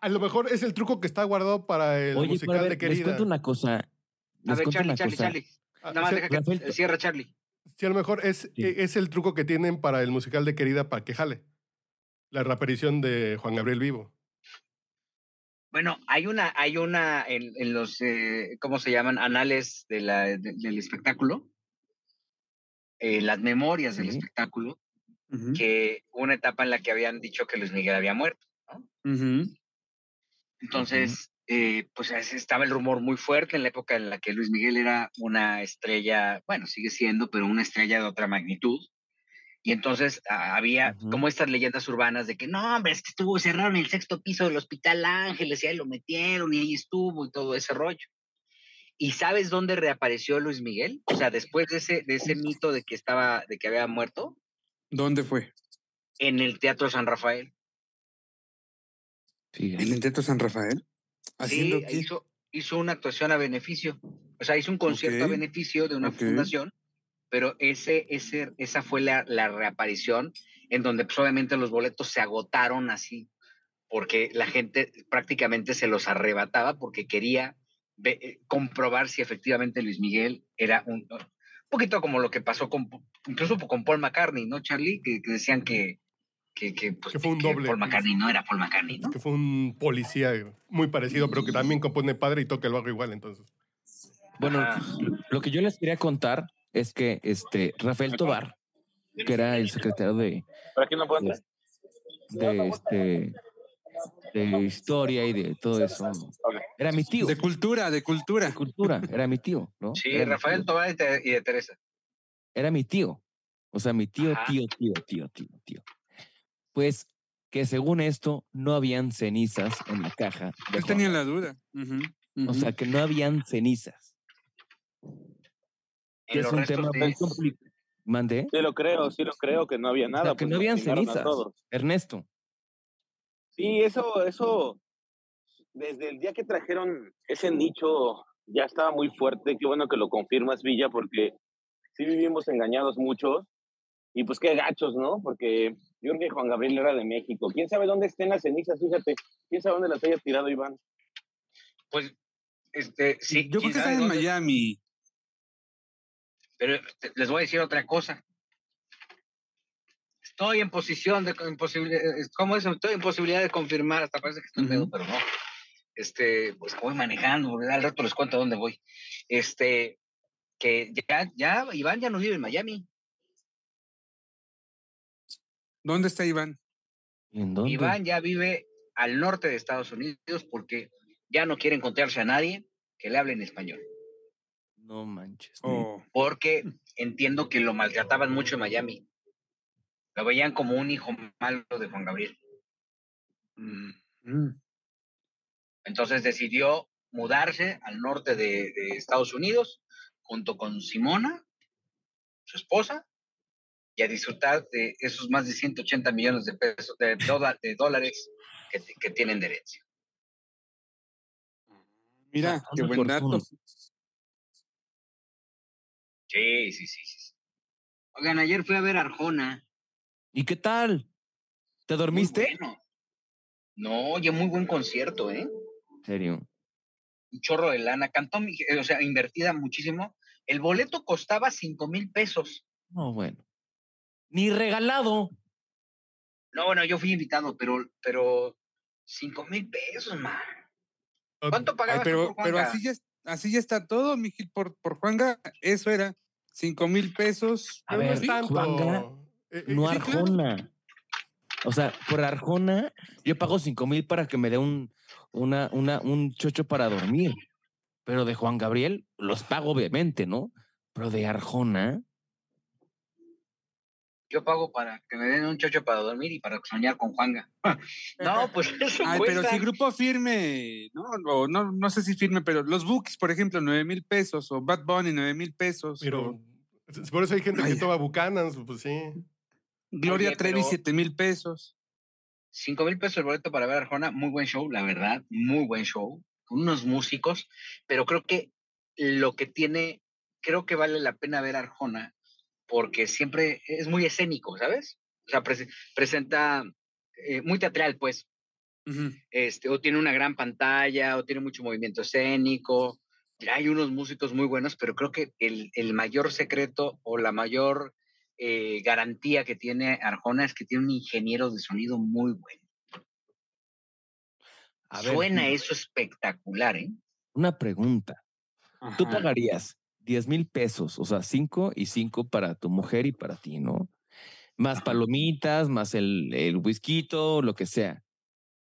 a, lo mejor es el truco que está guardado para el musical de Querida. Les cuento una cosa. a ver, Charlie, Charlie, Charlie. Ah, Nada más deja que cierra Charlie. Sí, a lo mejor es, e, es el truco que tienen para el musical de Querida para que jale. La reaparición de Juan Gabriel Vivo. Bueno, hay una, hay una en, en los, eh, ¿cómo se llaman? Anales de la, del espectáculo. Eh, las memorias del espectáculo, que una etapa en la que habían dicho que Luis Miguel había muerto. ¿no? Entonces, eh, pues estaba el rumor muy fuerte en la época en la que Luis Miguel era una estrella, bueno, sigue siendo, pero una estrella de otra magnitud. Y entonces había como estas leyendas urbanas de que no, hombre, es que estuvo cerrado en el sexto piso del Hospital Ángeles y ahí lo metieron y ahí estuvo y todo ese rollo. ¿Y sabes dónde reapareció Luis Miguel? O sea, después de ese, de ese mito de que estaba, de que había muerto. ¿Dónde fue? En el Teatro San Rafael. ¿En el Teatro San Rafael? Sí, hizo, hizo una actuación a beneficio. O sea, hizo un concierto a beneficio de una fundación, pero ese, ese, esa fue la, la reaparición en donde pues, obviamente los boletos se agotaron así, porque la gente prácticamente se los arrebataba porque quería eh, comprobar si efectivamente Luis Miguel era un, un, poquito como lo que pasó con, incluso con Paul McCartney, ¿no, Charlie? Que, que decían que, que, que, pues, Que fue un que doble. Paul McCartney no era Paul McCartney, ¿no? Que fue un policía muy parecido, pero que también compone padre y toca el bajo igual, entonces. Bueno, Ajá. lo que yo les quería contar es que este Rafael Tobar, que era el secretario de, ¿Por aquí no puedo entrar? de este de historia y de todo eso, ¿no? era mi tío. De cultura, de cultura. de cultura, era mi tío, ¿no? Sí, Era Rafael. Tobar y de, y de Teresa. Era mi tío. O sea, mi tío, Ajá. tío, tío, tío, tío, tío. Pues que según esto no habían cenizas en la caja. Él tenía la duda. O sea, que no habían cenizas. Que es un tema muy complicado. ¿Mandé? Sí lo creo, sí lo creo, que no había O nada. sea, que pues no habían cenizas. Ernesto. Sí, eso, eso, desde el día que trajeron ese nicho ya estaba muy fuerte. Qué bueno que lo confirmas, Villa, porque sí vivimos engañados muchos. Y pues qué gachos, ¿no? Porque yo creo que Juan Gabriel era de México. ¿Quién sabe dónde estén las cenizas? Fíjate, ¿quién sabe dónde las haya tirado Iván? Pues, este, sí. Yo creo que están en dónde, Miami. Pero les voy a decir otra cosa. Estoy en posición de, en posibilidad, ¿cómo es? Estoy en posibilidad de confirmar, hasta parece que estoy en Ujú. pero no. Este, pues voy manejando, ¿verdad? al rato les cuento dónde voy. Este, que ya, ya, Iván ya no vive en Miami. ¿Dónde está Iván? ¿En dónde? Iván ya vive al norte de Estados Unidos porque ya no quiere encontrarse a nadie que le hable en español. No manches. Oh, Porque entiendo que lo maltrataban mucho en Miami. Lo veían como un hijo malo de Juan Gabriel. mm, mm. Entonces decidió mudarse al norte de, de Estados Unidos junto con Simona, su esposa, y a disfrutar de esos más de 180 millones de pesos, de, dola- de dólares que, que tienen de herencia. Mira, Ah, qué buen dato. Sí, sí, sí, sí. Oigan, ayer fui a ver a Arjona. ¿Y qué tal? ¿Te dormiste? bueno. No, oye, muy buen concierto, ¿eh? En serio. Un chorro de lana. Cantó, mi- o sea, invertida muchísimo. El boleto costaba 5 mil pesos. No, bueno. Ni regalado. No, bueno, yo fui invitado, pero, pero 5 mil pesos, man. ¿Cuánto pagabas tú pero, por pero Juanga? así ya, así ya está todo, Mijil, por, por Juanga. Eso era. Cinco mil pesos. A Pero no ver, es tanto. Juanga, Eh, eh, No sí, claro. Arjona. O sea, por Arjona, yo pago cinco mil para que me dé un, una, una, un chocho para dormir. Pero de Juan Gabriel, los pago obviamente, ¿no? Pero de Arjona, Yo pago para que me den un chocho para dormir y para soñar con Juanga. no, pues eso Ay, pero si grupo firme, ¿no? O no, no sé si firme, pero los Bookies, por ejemplo, nueve mil pesos, o Bad Bunny, nueve mil pesos. Pero o por eso hay gente Ay. que toma Buchanan, pues sí. Gloria Trevi, siete mil pesos. 5 mil pesos el boleto para ver a Arjona, muy buen show, la verdad, muy buen show, unos músicos, pero creo que lo que tiene, creo que vale la pena ver a Arjona, porque siempre es muy escénico, ¿sabes? O sea, prese- presenta eh, muy teatral, pues, este, o tiene una gran pantalla, o tiene mucho movimiento escénico. Hay unos músicos muy buenos, pero creo que el, el mayor secreto o la mayor eh, garantía que tiene Arjona es que tiene un ingeniero de sonido muy bueno. a ver, Suena eso espectacular, ¿eh? una pregunta. Tú pagarías 10 mil pesos, o sea, 5 y 5 para tu mujer y para ti, ¿no? Más Ajá. palomitas, más el, el whisky, lo que sea.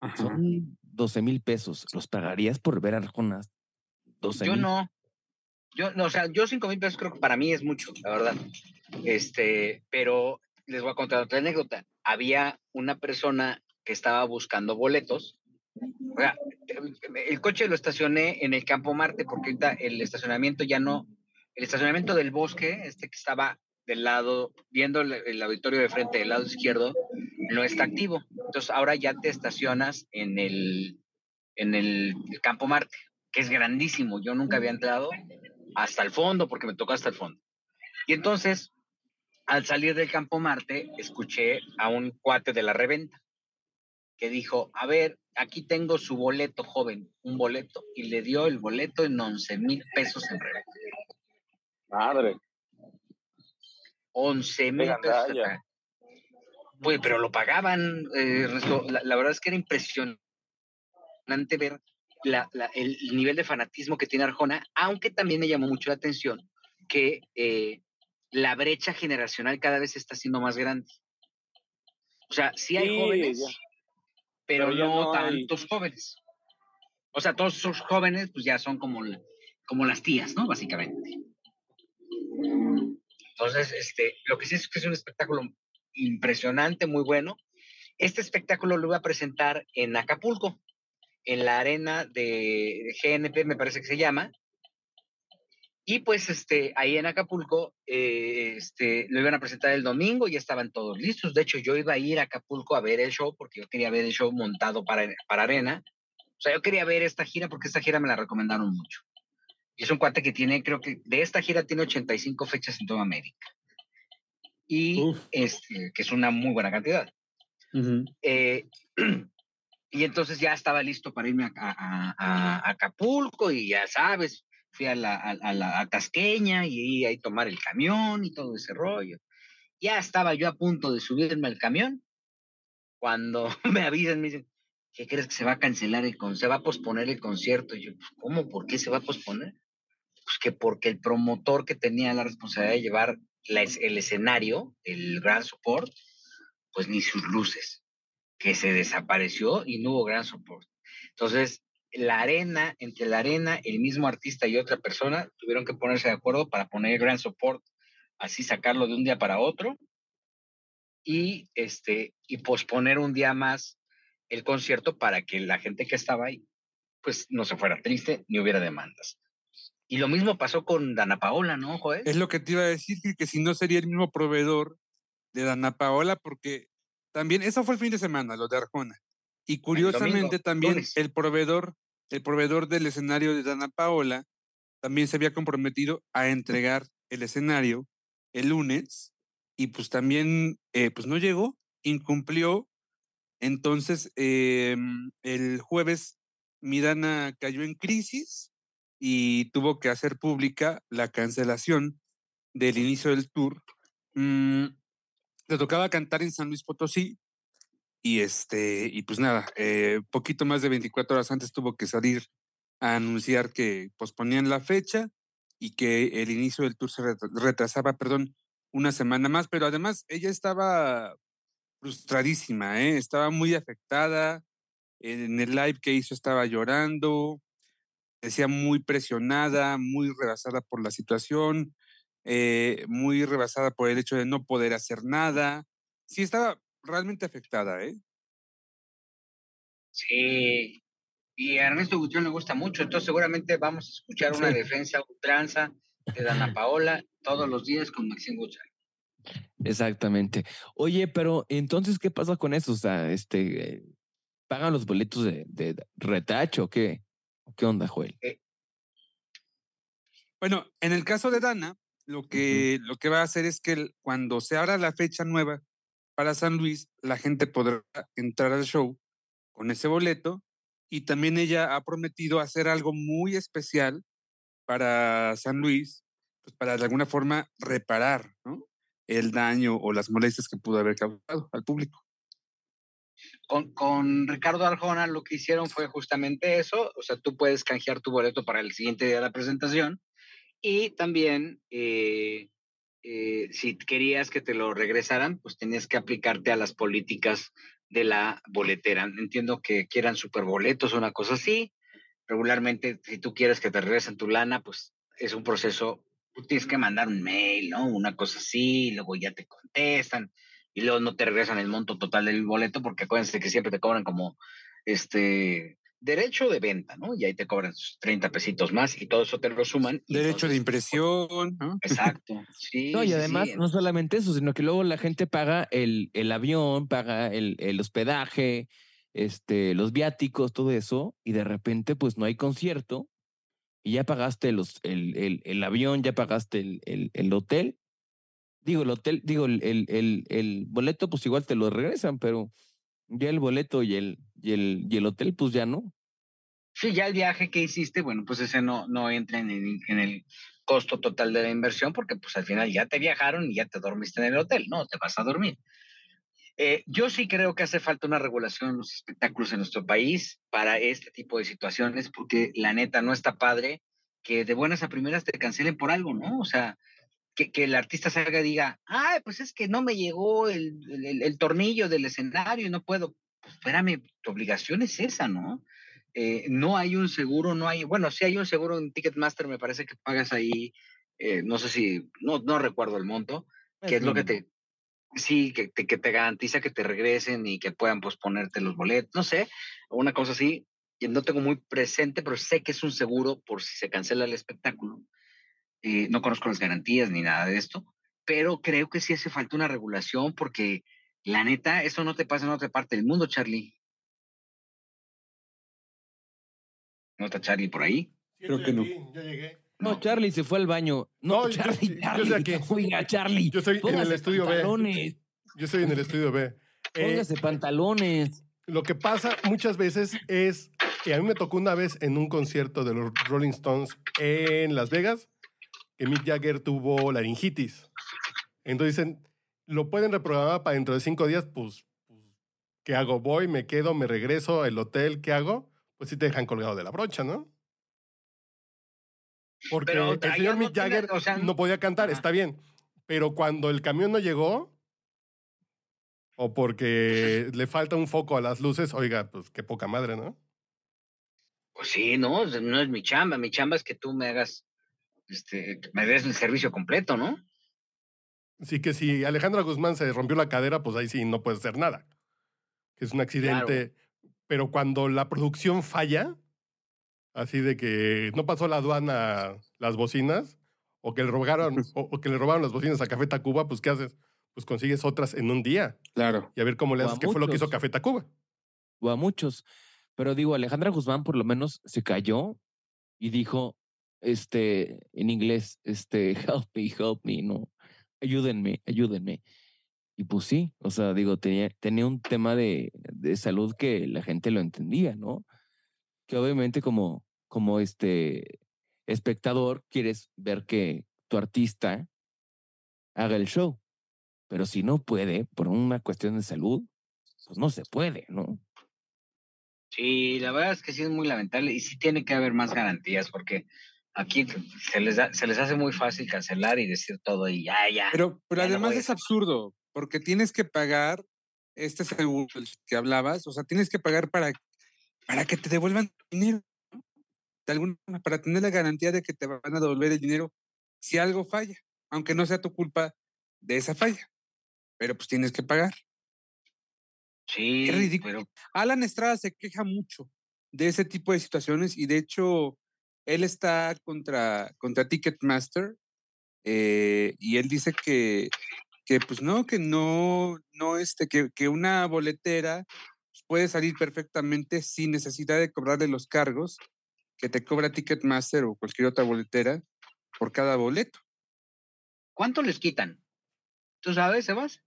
Ajá. Son 12 mil pesos. ¿Los pagarías por ver Arjona? 12 Yo mil. no. Yo, no, o sea, yo cinco mil pesos creo que para mí es mucho, la verdad. Este, pero les voy a contar otra anécdota. Había una persona que estaba buscando boletos. O sea, el coche lo estacioné en el Campo Marte porque ahorita el estacionamiento ya no, el estacionamiento del bosque, este que estaba del lado, viendo el, auditorio de frente del lado izquierdo, no está activo. Entonces ahora ya te estacionas en el, en el Campo Marte, que es grandísimo. Yo nunca había entrado hasta el fondo porque me tocó hasta el fondo. Y entonces, al salir del Campo Marte, escuché a un cuate de la reventa que dijo, a ver, aquí tengo su boleto, joven, un boleto, y le dio el boleto en 11 mil pesos en reventa. Madre. 11 mil pesos. gandalla. acá. Pues, pero lo pagaban, eh, la, verdad es que era impresionante ver el nivel de fanatismo que tiene Arjona, aunque también me llamó mucho la atención que eh, la brecha generacional cada vez está siendo más grande. O sea, sí hay jóvenes, pero, no, tantos jóvenes. O sea, todos esos jóvenes pues ya son como, como las tías, ¿no? Básicamente. Entonces, este, lo que sí es que es un espectáculo impresionante, muy bueno. Este espectáculo lo voy a presentar en Acapulco, en la arena de GNP, me parece que se llama. Y pues este, ahí en Acapulco eh, este, lo iban a presentar el domingo, y estaban todos listos. De hecho, yo iba a ir a Acapulco a ver el show porque yo quería ver el show montado para, para arena. O sea, yo quería ver esta gira porque esta gira me la recomendaron mucho. Y es un cuate que tiene, creo que de esta gira tiene 85 fechas en toda América y este, que es una muy buena cantidad. Eh, y entonces ya estaba listo para irme a, Acapulco y ya sabes, fui a la, a, la Tasqueña y ahí tomar el camión y todo ese rollo. Ya estaba yo a punto de subirme al camión cuando me avisan, me dicen, ¿qué crees que se va a cancelar el concierto? Se va a posponer el concierto. Y yo, pues, ¿cómo? ¿Por qué se va a posponer? Pues que porque el promotor que tenía la responsabilidad de llevar el escenario, el gran support, pues ni sus luces, que se desapareció y no hubo gran support. Entonces, la arena, entre la arena, el mismo artista y otra persona tuvieron que ponerse de acuerdo para poner gran support, así sacarlo de un día para otro y, este, y posponer un día más el concierto para que la gente que estaba ahí pues no se fuera triste ni hubiera demandas. Y lo mismo pasó con Dana Paola, ¿no, Joel? Es lo que te iba a decir, que si no sería el mismo proveedor de Dana Paola, porque también, eso fue el fin de semana, lo de Arjona. Y curiosamente también el proveedor, el proveedor del escenario de Dana Paola, también se había comprometido a entregar el escenario el lunes y pues también, eh, pues no llegó, incumplió. Entonces, em, el jueves Midana cayó en crisis y tuvo que hacer pública la cancelación del inicio del tour. Mm, le tocaba cantar en San Luis Potosí y este y pues nada, eh, poquito más de 24 horas antes tuvo que salir a anunciar que posponían la fecha y que el inicio del tour se retrasaba, perdón, una semana más, pero además ella estaba frustradísima, ¿eh? estaba muy afectada, en el live que hizo estaba llorando, decía muy presionada, muy rebasada por la situación, eh, muy rebasada por el hecho de no poder hacer nada. Sí, estaba realmente afectada, ¿eh? Sí, y a Ernesto Gutiérrez le gusta mucho, entonces seguramente vamos a escuchar una defensa ultranza de Dana Paola todos los días con Maxine Gutiérrez. Exactamente. Oye, pero entonces, ¿qué pasa con eso? O sea, este, ¿pagan los boletos de, de retacho o qué? ¿Qué onda, Joel? Eh, bueno, en el caso de Dana, lo que, lo que va a hacer es que cuando se abra la fecha nueva para San Luis, la gente podrá entrar al show con ese boleto y también ella ha prometido hacer algo muy especial para San Luis, pues para de alguna forma reparar el daño o las molestias que pudo haber causado al público. Con, Ricardo Arjona lo que hicieron fue justamente eso, o sea, tú puedes canjear tu boleto para el siguiente día de la presentación y también eh, eh, si querías que te lo regresaran, pues tenías que aplicarte a las políticas de la boletera. Entiendo que quieran superboletos o una cosa así. Regularmente, si tú quieres que te regresen tu lana, pues es un proceso, tú tienes que mandar un mail, ¿no? Una cosa así, luego ya te contestan y luego no te regresan el monto total del boleto porque acuérdense que siempre te cobran como este derecho de venta, ¿no? Y ahí te cobran 30 pesitos más y todo eso te lo suman. derecho de impresión, ¿no? Exacto. Sí, no, y además no solamente eso, sino que luego la gente paga el, el avión, paga el, el, hospedaje, este, los viáticos, todo eso, y de repente pues no hay concierto y ya pagaste los, el, el, el avión, ya pagaste el, el hotel Digo, el hotel, digo, el, el, el, boleto, pues igual te lo regresan, pero ya el boleto y el, y el, y el hotel, pues ya no. Sí, ya el viaje que hiciste, bueno, pues ese no, no entra en el, costo total de la inversión, porque pues al final ya te viajaron y ya te dormiste en el hotel, ¿no? Te vas a dormir. Eh, yo sí creo que hace falta una regulación en los espectáculos en nuestro país para este tipo de situaciones, porque la neta no está padre que de buenas a primeras te cancelen por algo, ¿no? O sea, que, que el artista salga y diga, ay, pues es que no me llegó el, el, el tornillo del escenario y no puedo. Pues espérame, tu obligación es esa, ¿no? Eh, no hay un seguro, no hay, bueno, sí hay un seguro en Ticketmaster, me parece que pagas ahí, eh, no sé si, no, no recuerdo el monto, que es lo que te, sí, que te, que te garantiza que te regresen y que puedan posponerte los boletos, no sé, una cosa así, y no tengo muy presente, pero sé que es un seguro por si se cancela el espectáculo. Eh, no conozco las garantías ni nada de esto, pero creo que sí hace falta una regulación porque la neta, eso no te pasa en otra parte del mundo, Charlie. ¿No está Charlie por ahí? Sí, Creo que no. aquí, Ya llegué. No, Charlie se fue al baño. No, No, yo- Charlie, yo Charlie. aquí. Oiga, Charlie. Yo estoy en el estudio B. pantalones, Yo estoy en el estudio B. Eh, Póngase pantalones. lo que pasa muchas veces es que a mí me tocó una vez en un concierto de los Rolling Stones en Las Vegas Mick Jagger tuvo laringitis. Entonces dicen, lo pueden reprogramar para dentro de cinco días, pues, pues, ¿qué hago? ¿Voy, me quedo, me regreso al hotel? ¿Qué hago? Pues sí te dejan colgado de la brocha, ¿no? Porque Pero el allá señor no Mick tiene- Jagger o sea, no podía cantar, está bien. Pero cuando el camión no llegó, o porque le falta un foco a las luces, oiga, pues qué poca madre, ¿no? Pues sí, no, no es mi chamba. Mi chamba es que tú me hagas, este, me des el servicio completo, ¿no? Así que si Alejandra Guzmán se rompió la cadera, pues ahí sí no puede hacer nada. Que es un accidente. Pero cuando la producción falla, así de que no pasó la aduana las bocinas, o que le robaron, o, o que le robaron las bocinas a Café Tacuba, pues ¿qué haces? Pues consigues otras en un día. Claro. Y a ver cómo le haces, qué fue lo que hizo. Café Tacuba. o a muchos. Pero digo, Alejandra Guzmán por lo menos se cayó y dijo, este, en inglés, este, help me, help me, no, ayúdenme, ayúdenme. Y pues sí, o sea, digo, tenía, tenía un tema de, de salud que la gente lo entendía, ¿no? Que obviamente como, como este espectador quieres ver que tu artista haga el show. Pero si no puede, por una cuestión de salud, pues no se puede, ¿no? Sí, la verdad es que sí es muy lamentable y sí tiene que haber más garantías porque aquí se les, da- se les hace muy fácil cancelar y decir todo y ya, ya. Pero, pero Ya además es absurdo, porque tienes que pagar este seguro que hablabas, o sea, tienes que pagar para, para que te devuelvan dinero, ¿no? de alguna forma, para tener la garantía de que te van a devolver el dinero si algo falla, aunque no sea tu culpa de esa falla, pero pues tienes que pagar. Sí, Qué ridículo. pero Alan Estrada se queja mucho de ese tipo de situaciones y de hecho él está contra, contra Ticketmaster eh, y él dice que, que pues no, que no, no este, que, que una boletera pues, puede salir perfectamente sin necesidad de cobrarle los cargos que te cobra Ticketmaster o cualquier otra boletera por cada boleto. ¿cuánto les quitan? ¿Tú sabes, Sebas?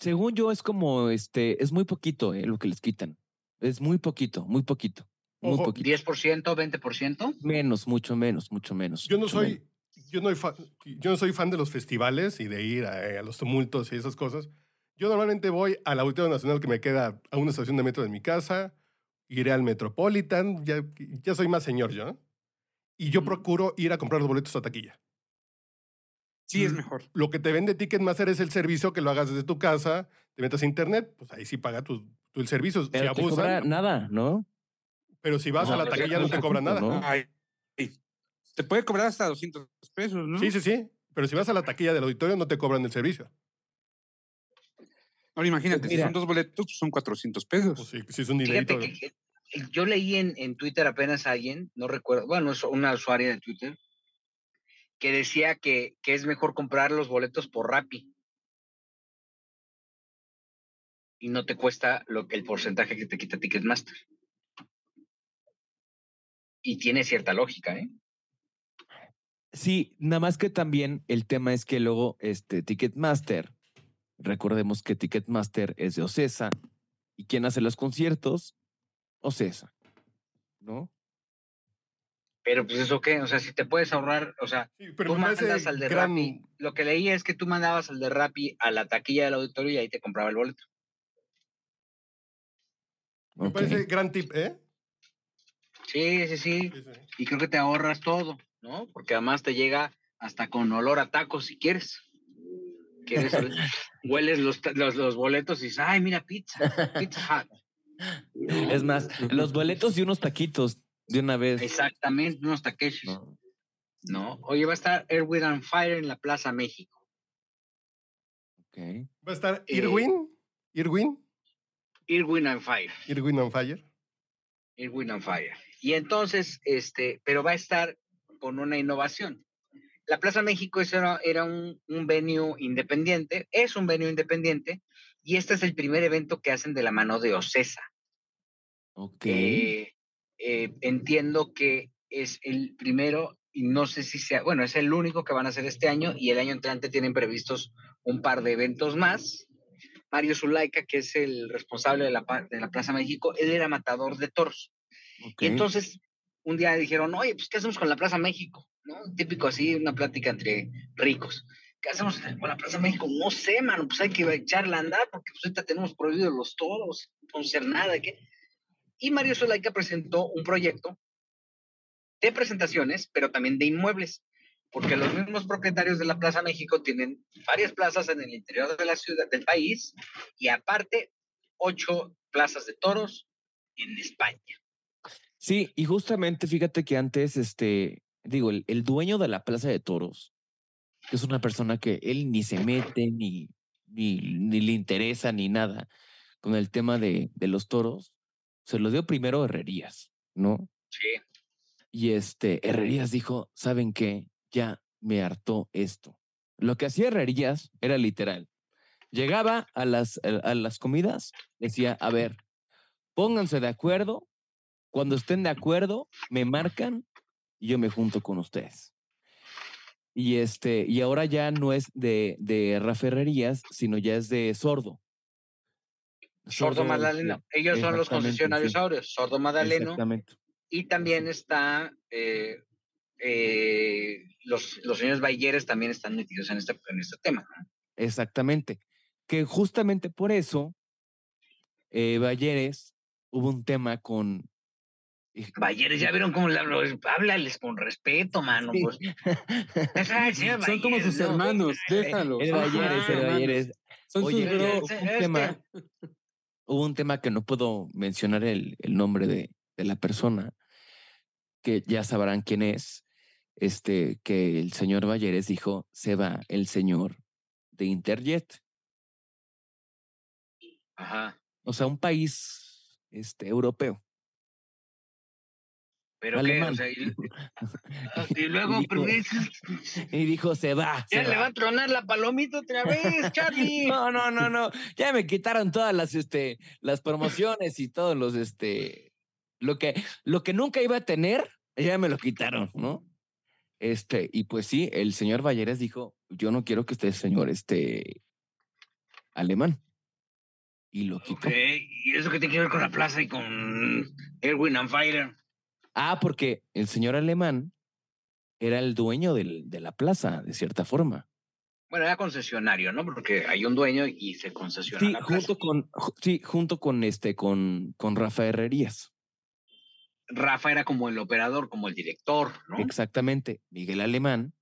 Según yo, es como, este, es muy poquito eh, lo que les quitan. Es muy poquito, muy poquito. Muy Ojo, poquito. ¿10%, 20%? Menos, mucho menos, mucho menos. Yo no soy, menos. yo no, fa- yo no soy fan de los festivales y de ir a, a los tumultos y esas cosas. Yo normalmente voy al Auditorio Nacional que me queda a una estación de metro de mi casa, iré al Metropolitan, ya, ya soy más señor yo. ¿no? Y yo procuro ir a comprar los boletos a taquilla. Sí, es Mm, mejor. Lo que te vende Ticketmaster es el servicio que lo hagas desde tu casa, te metas a internet, pues ahí sí paga tu, tu el servicio. Si Pero te abusan, cobra nada, ¿no? Pero si vas No, a la pues, taquilla no te cobran nada. ¿no? Ay, te puede cobrar hasta 200 pesos, ¿no? Sí, sí, sí. Pero si vas a la taquilla del auditorio no te cobran el servicio. Ahora imagínate, si mira. son dos boletos, pues son 400 pesos. Pues sí, sí es un dinerito. yo leí en, en Twitter apenas a alguien, no recuerdo, bueno, es una usuaria de Twitter, que decía que, que es mejor comprar los boletos por Rappi. Y no te cuesta lo que el porcentaje que te quita Ticketmaster. Y tiene cierta lógica, ¿eh? Sí, nada más que también el tema es que luego este Ticketmaster, recordemos que Ticketmaster es de Ocesa y quién hace los conciertos, Ocesa, ¿no? Pero pues eso qué, o sea, si te puedes ahorrar, o sea, pero tú mandas al de gran- Rappi, lo que leí es que tú mandabas al de Rappi a la taquilla del auditorio y ahí te compraba el boleto. Me parece gran tip, ¿eh? Sí, sí, sí, Sí, sí. y creo que te ahorras todo, ¿no? Porque además te llega hasta con olor a tacos si quieres. Quieres hueles los, ta- los, los boletos y dices, ay, mira, pizza, pizza Hut. Es más, los boletos y unos taquitos de una vez. Exactamente, unos taqueches, ¿no? ¿no? Oye, va a estar Airwind and Fire en la Plaza México. Ok. Va a estar Eh, Irwin, Irwin, Irwin and Fire. Irwin on Fire. Irwin on Fire. Y entonces, este, pero va a estar con una innovación. La Plaza México era, era un, un venue independiente, es un venue independiente, y este es el primer evento que hacen de la mano de Ocesa. Ok. Eh, eh, entiendo que es el primero, y no sé si sea, bueno, es el único que van a hacer este año, y el año entrante tienen previstos un par de eventos más. Mario Zulaika, que es el responsable de la, de la Plaza México, él era matador de toros. Ok. Y entonces un día dijeron, oye, pues ¿qué hacemos con la Plaza México? ¿No? Típico así, una plática entre ricos. ¿Qué hacemos con la Plaza México? No sé, mano, pues hay que echarla a andar porque pues, ahorita tenemos prohibidos los toros, no podemos hacer nada. ¿qué? Y Mario Zolaika presentó un proyecto de presentaciones, pero también de inmuebles, porque los mismos propietarios de la Plaza México tienen varias plazas en el interior de la ciudad del país y aparte ocho plazas de toros en España. Sí, y justamente fíjate que antes, este, digo, el, el dueño de la Plaza de Toros, que es una persona que él ni se mete, ni, ni, ni le interesa, ni nada con el tema de, de los toros, se lo dio primero a Herrerías, ¿no? Sí. Y este, Herrerías dijo, ¿saben qué? Ya me hartó esto. Lo que hacía Herrerías era literal. Llegaba a las, a las comidas, decía, a ver, pónganse de acuerdo, cuando estén de acuerdo, me marcan y yo me junto con ustedes. Y este, y ahora ya no es de, de Rafa Herrerías, sino ya es de Sordo. Sordo Madaleno. la- Ellos son los concesionarios sí. áureos. Sordo. Exactamente. Y también está. eh, eh, los, los señores Bayeres también están metidos en este, en este tema. ¿no? Exactamente. Que justamente por eso, eh, Balleres hubo un tema con. Bayeres, ya vieron cómo le hablo. Háblales con respeto, mano. Sí. Pues. Deja al señor Son como sus ¿no? hermanos, déjalo. Son sus Balleres, el hermanos. Balleres. Son Oye, sus este- un tema, hubo un tema que no puedo mencionar el, el nombre de, de la persona, que ya sabrán quién es, este, que el señor Balleres dijo, se va el señor de Interjet. Ajá. O sea, un país este, europeo. Pero qué, o sea, y, y luego, Y dijo- Y se va. ya se le va". va a tronar la palomita otra vez, Charlie. No, no, no, no. Ya me quitaron todas las, este, las promociones y todos los, este, lo que, lo que nunca iba a tener, ya me lo quitaron, ¿no? Este, y pues sí, el señor Balleres dijo, yo no quiero que esté señor, este, alemán. Y lo quitó. Ok, ¿y eso qué tiene que ver con la plaza y con Erwin and Fire? Ah, porque el señor alemán era el dueño del- de la plaza, de cierta forma. Bueno, era concesionario, ¿no? Porque hay un dueño y se concesiona Sí, la plaza. junto con, sí, junto con este, con, con Rafa Herrerías. Rafa era como el operador, como el director, ¿no? Exactamente. Miguel Alemán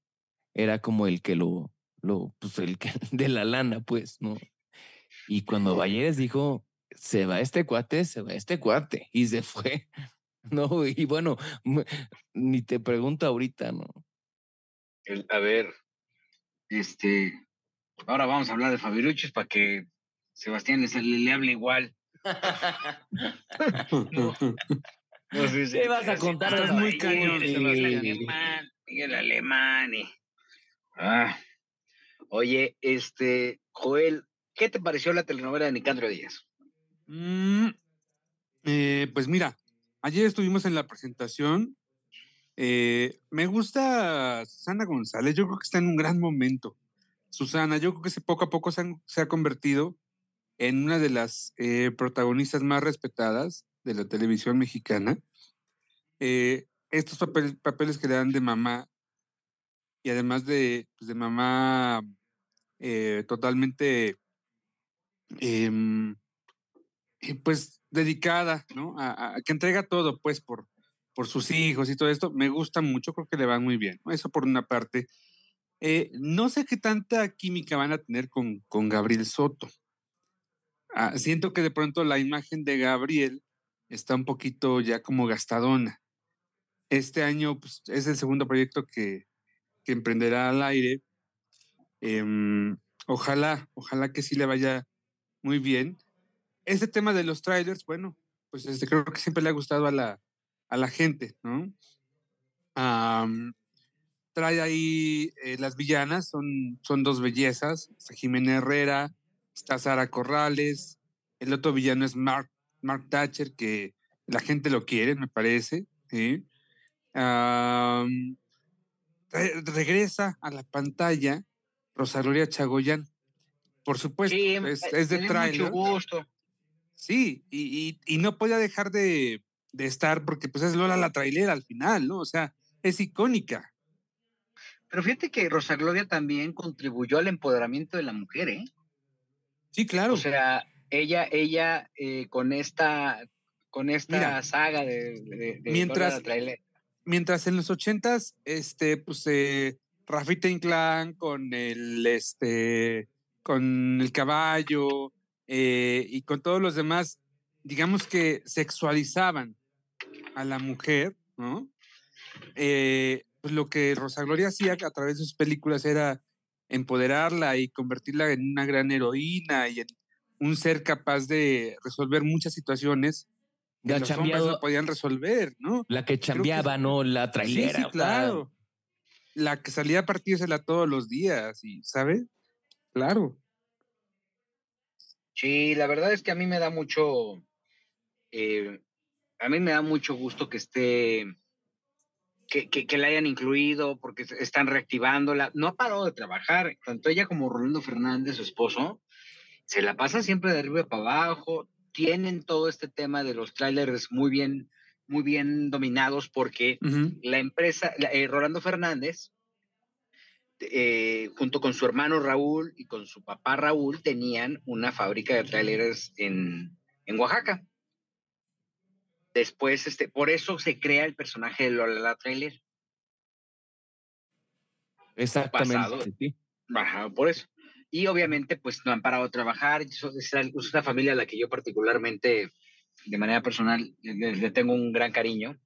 era como el que lo, lo, pues el que de la lana, pues, ¿no? Y cuando Valleres dijo, se va este cuate, se va este cuate, y se fue. No, y bueno, ni te pregunto ahorita, ¿no? El- a ver, este, ahora vamos a hablar de Fabiruchis para que Sebastián le, le, le hable igual. No sé si- ¿Qué vas a contar de muy Miguel cañón, Sebastián. Alemán, Miguel Alemán. y- Ah. Oye, este, Joel, ¿qué te pareció la telenovela de Nicandro Díaz? Mm, eh, pues mira, ayer estuvimos en la presentación. Eh, me gusta Susana González, yo creo que está en un gran momento. Susana, yo creo que poco a poco se, ha convertido en una de las eh, protagonistas más respetadas de la televisión mexicana. Eh, estos papeles, que le dan de mamá y además de, pues, de mamá totalmente, em, pues, dedicada, ¿no? A, que entrega todo, pues, por, por sus hijos y todo esto, me gusta mucho, creo que le van muy bien. Eso por una parte. Eh, no sé qué tanta química van a tener con, con Gabriel Soto. Ah, siento que de pronto la imagen de Gabriel está un poquito ya como gastadona. Este año pues, es el segundo proyecto que, que emprenderá al aire. Em, ojalá, ojalá que sí le vaya muy bien. Este tema de los trailers, bueno, pues este, creo que siempre le ha gustado a la, a la gente, ¿no? Trae ahí eh, las villanas, son, son dos bellezas, está Jimena Herrera, está Sara Corrales, el otro villano es Mark, Mark Thatcher, que la gente lo quiere, me parece. ¿sí? Re- regresa a la pantalla Rosa Gloria Chagoyán. Por supuesto, Sí, es, eh, es de trailer. mucho gusto. Sí, y, y- y no podía dejar de, de estar porque pues es Lola la trailera al final, ¿no? O sea, es icónica. Pero fíjate que Rosa Gloria también contribuyó al empoderamiento de la mujer, ¿eh? Sí, claro. O sea, ella, ella eh, con esta, con esta Mira, saga de, de- de mientras- Lola la Trailera, Mientras en los ochentas, este, pues eh, Rafita Inclán con el, este, con el caballo eh, y con todos los demás, digamos que sexualizaban a la mujer, ¿no? Eh, pues lo que Rosa Gloria hacía a través de sus películas era empoderarla y convertirla en una gran heroína y en un ser capaz de resolver muchas situaciones que La los hombres no podían resolver, ¿no? La que chambeaba, ¿no? La trailera. sí, claro. La que salía a partírsela todos los días, y, ¿sabes? Claro. Sí, la verdad es que a mí me da mucho, eh, a mí me da mucho gusto que esté, que, que, que la hayan incluido, porque están reactivándola. No ha parado de trabajar, tanto ella como Rolando Fernández, su esposo, se la pasan siempre de arriba para abajo, tienen todo este tema de los trailers muy bien, muy bien dominados, porque la empresa, la- eh, Rolando Fernández, eh, junto con su hermano Raúl y con su papá Raúl, tenían una fábrica de trailers en, en Oaxaca. Después, este, por eso se crea el personaje de Lola la Trailer. Exactamente. pasado. sí. Por eso. Y obviamente, pues no han parado de trabajar. Eso Es es una familia a la que yo particularmente, de manera personal, le, le tengo un gran cariño.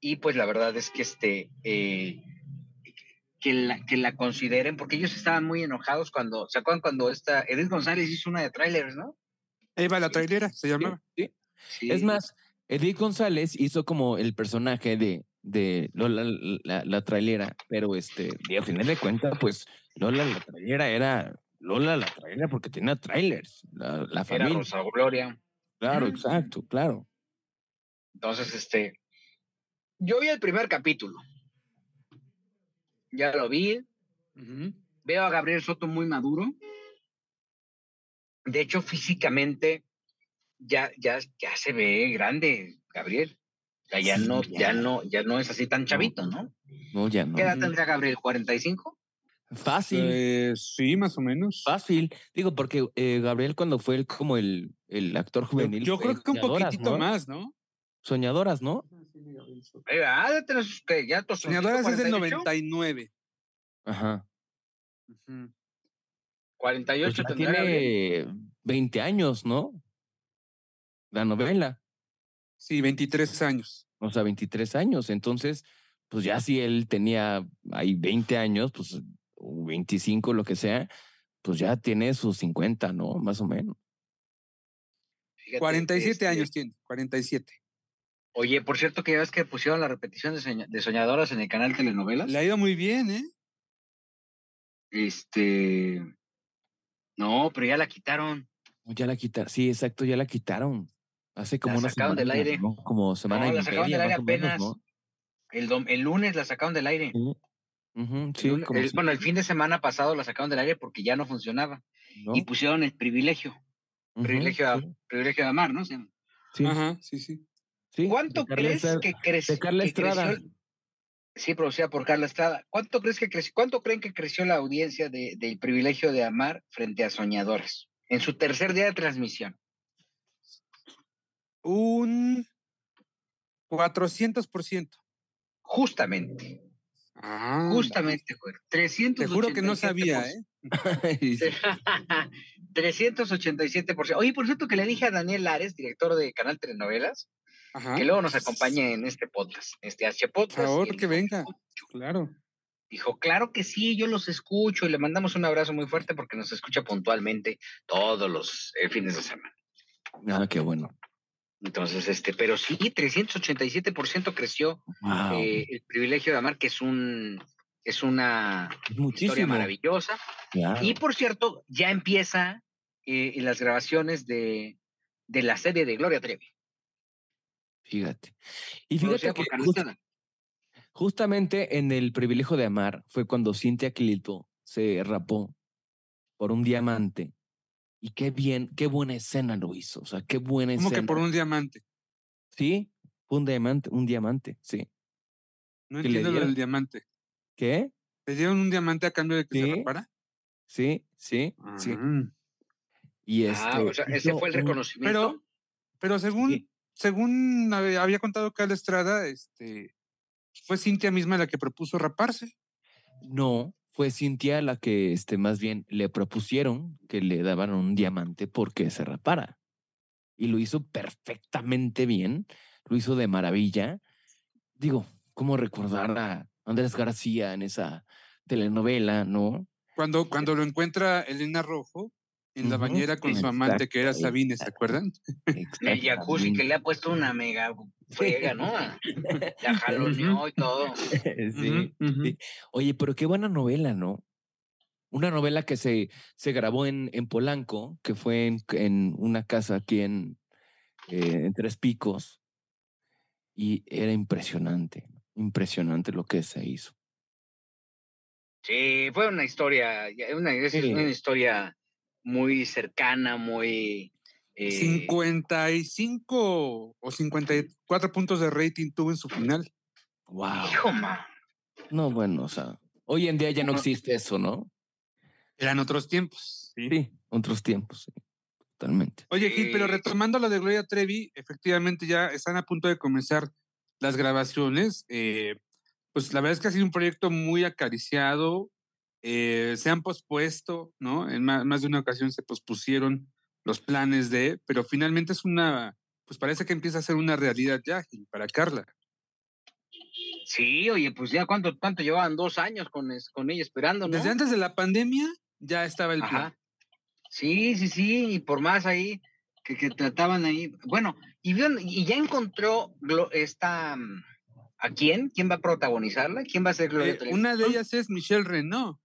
Y pues la verdad es que este, eh, que, la, que la consideren, porque ellos estaban muy enojados cuando, ¿se acuerdan cuando esta Edith González hizo una de trailers, no? Eva la trailera, se Sí, llamaba. sí. Sí. Es más, Edith González hizo como el personaje de, de Lola la, la, la trailera, pero este, y al final de cuentas, pues Lola la trailera era Lola la trailera porque tenía trailers, la, la era familia. Rosa Gloria. Claro, exacto, claro. Entonces, este, yo vi el primer capítulo. Ya lo vi, veo a Gabriel Soto muy maduro. De hecho, físicamente ya, ya, ya se ve grande, Gabriel. O sea, ya Sí, no, ya. ya no, ya no es así tan chavito, ¿no? No, ya no. ¿Qué edad tendría Gabriel? ¿45? Fácil, Eh, sí, más o menos. fácil. Digo, porque eh, Gabriel cuando fue el, como el, el actor juvenil. yo creo que un poquitito ¿no? más, ¿no? Soñadoras, ¿no? Ah, de tener sus- ¿qué? ya tus Soñadoras es del 48, 99. Ajá. 48 Pues ya tendrá Gabriel. tiene 20 años, ¿no? La novela. Sí, 23 años. O sea, 23 años. Entonces, pues ya si él tenía ahí 20 años, pues o 25, lo que sea, pues ya tiene sus 50, ¿no? Más o menos. Fíjate, 47 este, años tiene, 47. Oye, por cierto, que ya ves que pusieron la repetición de, Soña- de Soñadoras en el canal Telenovelas. Le ha ido muy bien, ¿eh? Este. No, pero ya la quitaron. Ya la quitaron. Sí, exacto, ya la quitaron. Hace como La una sacaron semana. del aire. ¿no? Como semana No, y la sacaron media, del aire menos, apenas. ¿no? El, dom- el lunes la sacaron del aire. Sí. El sí, lunes- como el- si- bueno, el fin de semana pasado la sacaron del aire porque ya no funcionaba. ¿no? Y pusieron el privilegio. Privilegio, a- privilegio de amar, ¿no? Sí, Ajá, sí, sí. Sí, ¿Cuánto crees que, creció? de Carla Estrada. Sí, producida por Carla Estrada. ¿Cuánto crees que creció? ¿Cuánto creen que creció la audiencia de- del privilegio de amar frente a Soñadores en su tercer día de transmisión? Un 400%. Justamente, Ah, justamente, güey. 387%. Te juro que no sabía, ¿eh? Sí, sí. 387%. Oye, por cierto que le dije a Daniel Lares, director de Canal Telenovelas, Ajá. que luego nos acompañe en este podcast, este H Por podcast. favor, él que venga. Claro. Dijo, claro que sí, yo los escucho y le mandamos un abrazo muy fuerte porque nos escucha puntualmente todos los eh, fines de semana. Ah, qué bueno. Entonces, este, pero sí, 387% creció Wow. eh, el privilegio de amar, que es un es una historia maravillosa. Claro. Y por cierto, ya empieza eh, en las grabaciones de, de la serie de Gloria Trevi. Fíjate. Y fíjate que just- justamente en el privilegio de amar fue cuando Cintia Clito se rapó por un diamante. Y qué bien, qué buena escena lo hizo. O sea, qué buena Como escena. que por un diamante. Sí, fue un diamante, un diamante, sí. No ¿Que le entiendo lo del diamante. ¿Qué? ¿Le dieron un diamante a cambio de que se Sí. rapara? Sí, sí, sí. Ah. Y este. Ah, o sea, ese fue el reconocimiento. Pero, pero según, Sí. Según hab- había contado Carla Estrada, este, fue Cintia misma la que propuso raparse. No, fue Cintia la que este, más bien le propusieron que le daban un diamante porque se rapara. Y lo hizo perfectamente bien, lo hizo de maravilla. Digo, ¿cómo recordar a Andrés García en esa telenovela, no? Cuando, cuando lo encuentra Elena Rojo en la bañera con su amante que era Sabine, ¿se acuerdan? El jacuzzi que le ha puesto una mega friega, ¿no? La jaloneó y todo. sí, sí. Oye, pero qué buena novela, ¿no? Una novela que se, se grabó en, en Polanco, que fue en, en una casa aquí en, eh, en Tres Picos, y era impresionante, impresionante lo que se hizo. Sí, fue una historia, una, es Sí. una historia muy cercana, muy... eh, 55 o 54 puntos de rating tuvo en su final. ¡Wow! Hijo, ma. No, bueno, o sea, hoy en día ya no existe eso, ¿no? Eran otros tiempos. ¿sí? Sí, otros tiempos, sí, totalmente. Oye, Gil, pero retomando lo de Gloria Trevi, efectivamente ya están a punto de comenzar las grabaciones. eh, pues la verdad es que ha sido un proyecto muy acariciado. Eh, se han pospuesto, ¿no? En más, de una ocasión se pospusieron los planes de, pero finalmente es una, pues parece que empieza a ser una realidad ya, para Carla. Sí, oye, pues ya cuánto, cuánto llevaban dos años con, con ella esperando, ¿no? Desde antes de la pandemia ya estaba el plan. Sí, sí, sí, y por más ahí que, que trataban ahí. Bueno, y, vieron- y ya encontró esta. mm, ¿A quién? ¿Quién va a protagonizarla? ¿Quién va a ser Gloria Eh, una de ellas es Michelle Renaud.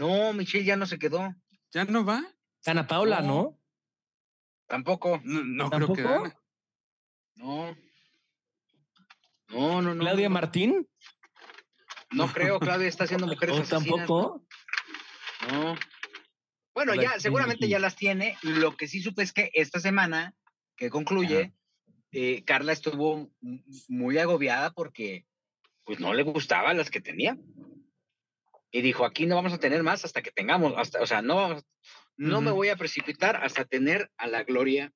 No, Michelle ya no se quedó. ¿Ya no va? Ana Paula, ¿no? Tampoco. No, no creo que. No. No, no, no. Claudia no, Martín, No creo, Claudia está haciendo mujeres ¿o asesinas. tampoco? No. Bueno, ver, ya, seguramente ya las tiene. Lo que sí supe es que esta semana, que concluye, eh, Carla estuvo muy agobiada porque pues no le gustaban las que tenía. Y dijo, aquí no vamos a tener más hasta que tengamos, hasta, o sea, no, vamos- no me voy a precipitar hasta tener a la gloria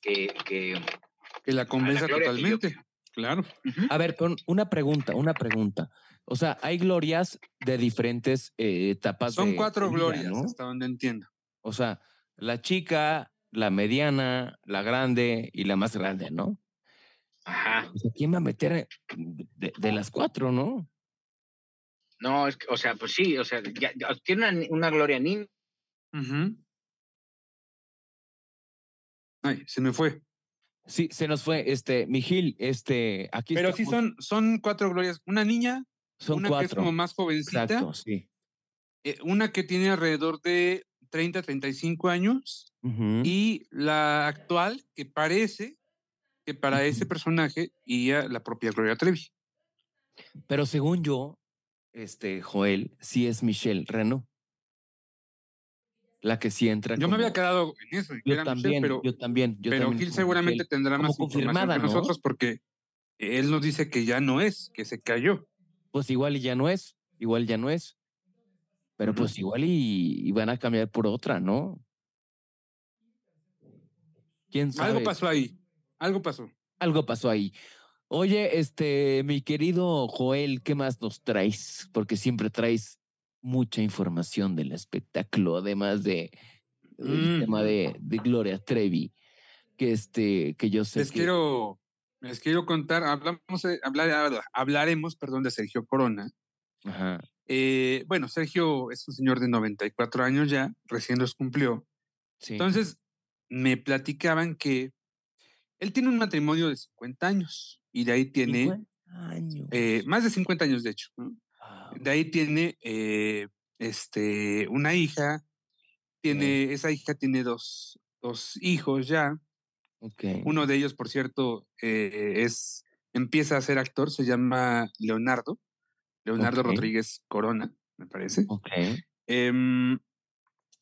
que... que Que la convenza totalmente. Claro. A ver, con una pregunta, una pregunta. O sea, hay glorias de diferentes eh, etapas. Son de- cuatro de vida, glorias, ¿no? hasta donde entiendo. O sea, la chica, la mediana, la grande y la más grande, ¿no? Ajá. O sea, ¿quién va a meter de, de las cuatro, no? No, es que, o sea, pues sí, o sea, ya, ya tiene una, una gloria niña. Ay, se me fue. Sí, se nos fue, este, Mijil, este, aquí Pero sí son, son cuatro glorias. Una niña, son una que es cuatro. como más jovencita, Exacto, sí. eh, una que tiene alrededor de 30, 35 años y la actual que parece que para ese personaje iría la propia Gloria Trevi. Pero según yo, este, Joel, sí es Michelle Renault. la que sí entra. Yo me había quedado en eso. Yo también, pero, yo también. Yo pero también Gil seguramente Michelle. tendrá más información confirmada, que ¿no? nosotros porque él nos dice que ya no es, que se cayó. Pues igual y ya no es, igual ya no es. Pero pues igual y, y van a cambiar por otra, ¿no? ¿Quién sabe? Algo pasó ahí. Algo pasó. Algo pasó ahí. Oye, este, mi querido Joel, ¿qué más nos traes? Porque siempre traes mucha información del espectáculo, además de el Mm. tema de, de Gloria Trevi, que este, que yo sé Les que quiero, les quiero contar, hablamos, hablar, hablaremos, perdón, de Sergio Corona. Ajá, Eh, bueno, Sergio es un señor de 94 años ya, recién los cumplió. sí. Entonces, me platicaban que él tiene un matrimonio de 50 años y de ahí tiene 50 años. eh, más de 50 años, de hecho. ¿no? Wow. De ahí tiene eh, este, una hija, tiene, esa hija tiene dos, dos hijos ya. Uno de ellos, por cierto, eh, es, empieza a ser actor, se llama Leonardo, Leonardo. Rodríguez Corona, me parece. Em,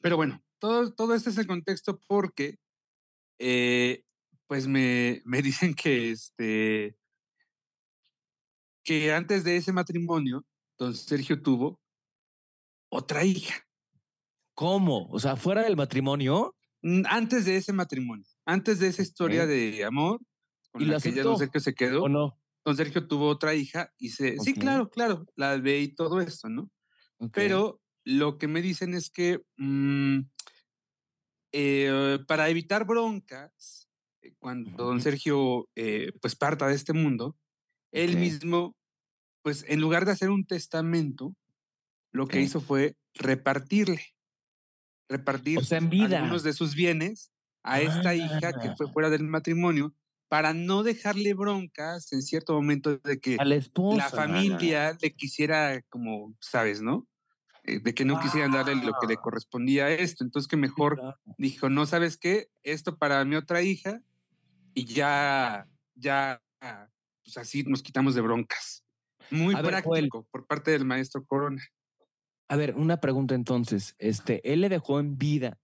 pero bueno, todo, todo este es el contexto porque, eh, pues me, me dicen que, este, que antes de ese matrimonio, don Sergio tuvo otra hija. ¿Cómo? O sea, fuera del matrimonio. Mm, Antes de ese matrimonio, antes de esa historia de amor, con ¿Y la la que ya don Sergio se quedó, ¿O no? don Sergio tuvo otra hija y se, sí, claro, claro, la ve y todo esto, ¿no? Pero lo que me dicen es que mm, eh, para evitar broncas, cuando don. Sergio eh, pues parta de este mundo, él Ok. mismo, pues en lugar de hacer un testamento, lo que Ok. hizo fue repartirle, repartir O sea, en vida. algunos de sus bienes a esta hija que fue Ah. fuera del matrimonio para no dejarle broncas en cierto momento de que A la esposa. la familia le quisiera, como sabes, ¿no? Eh, de que no quisieran darle lo que le correspondía a esto. Entonces que mejor Claro. dijo, no, ¿sabes qué? Esto para mi otra hija y ya, ya, ah, pues así nos quitamos de broncas. Muy A ver, Joel. práctico por parte del maestro Corona. A ver, una pregunta entonces. Este, él le dejó en vida,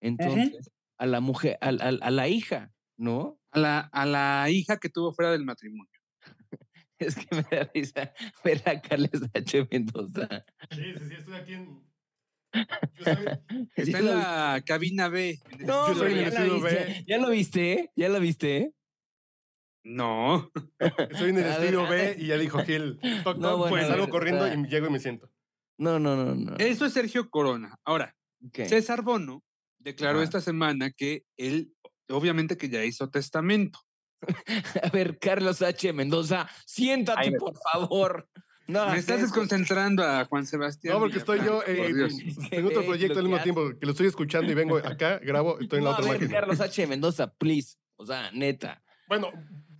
entonces, a la mujer, a, la hija, ¿no? A la, a la hija que tuvo fuera del matrimonio. Es que me da risa ver a Carles H. Mendoza. Sí, sí, sí, estoy aquí en. Yo soy- Está en la cabina B. No, estudio soy ya, la estudio viste, B. ¿Ya lo viste? ¿Ya lo viste? No. Estoy en el estudio B y ya dijo Gil. Toc, No, toc, bueno, pues salgo ver, corriendo y llego y me siento. No, no, no, no. Eso es Sergio Corona. Ahora. César Bono declaró Ajá. esta semana que él, obviamente que ya hizo testamento. A ver, Carlos H. Mendoza, siéntate, por favor. No, Me estás desconcentrando a Juan Sebastián. No, porque estoy yo eh, en otro proyecto al mismo tiempo, que lo estoy escuchando y vengo acá, grabo, estoy en la No, a otra ver, máquina. Carlos H. Mendoza, please. O sea, neta, Bueno,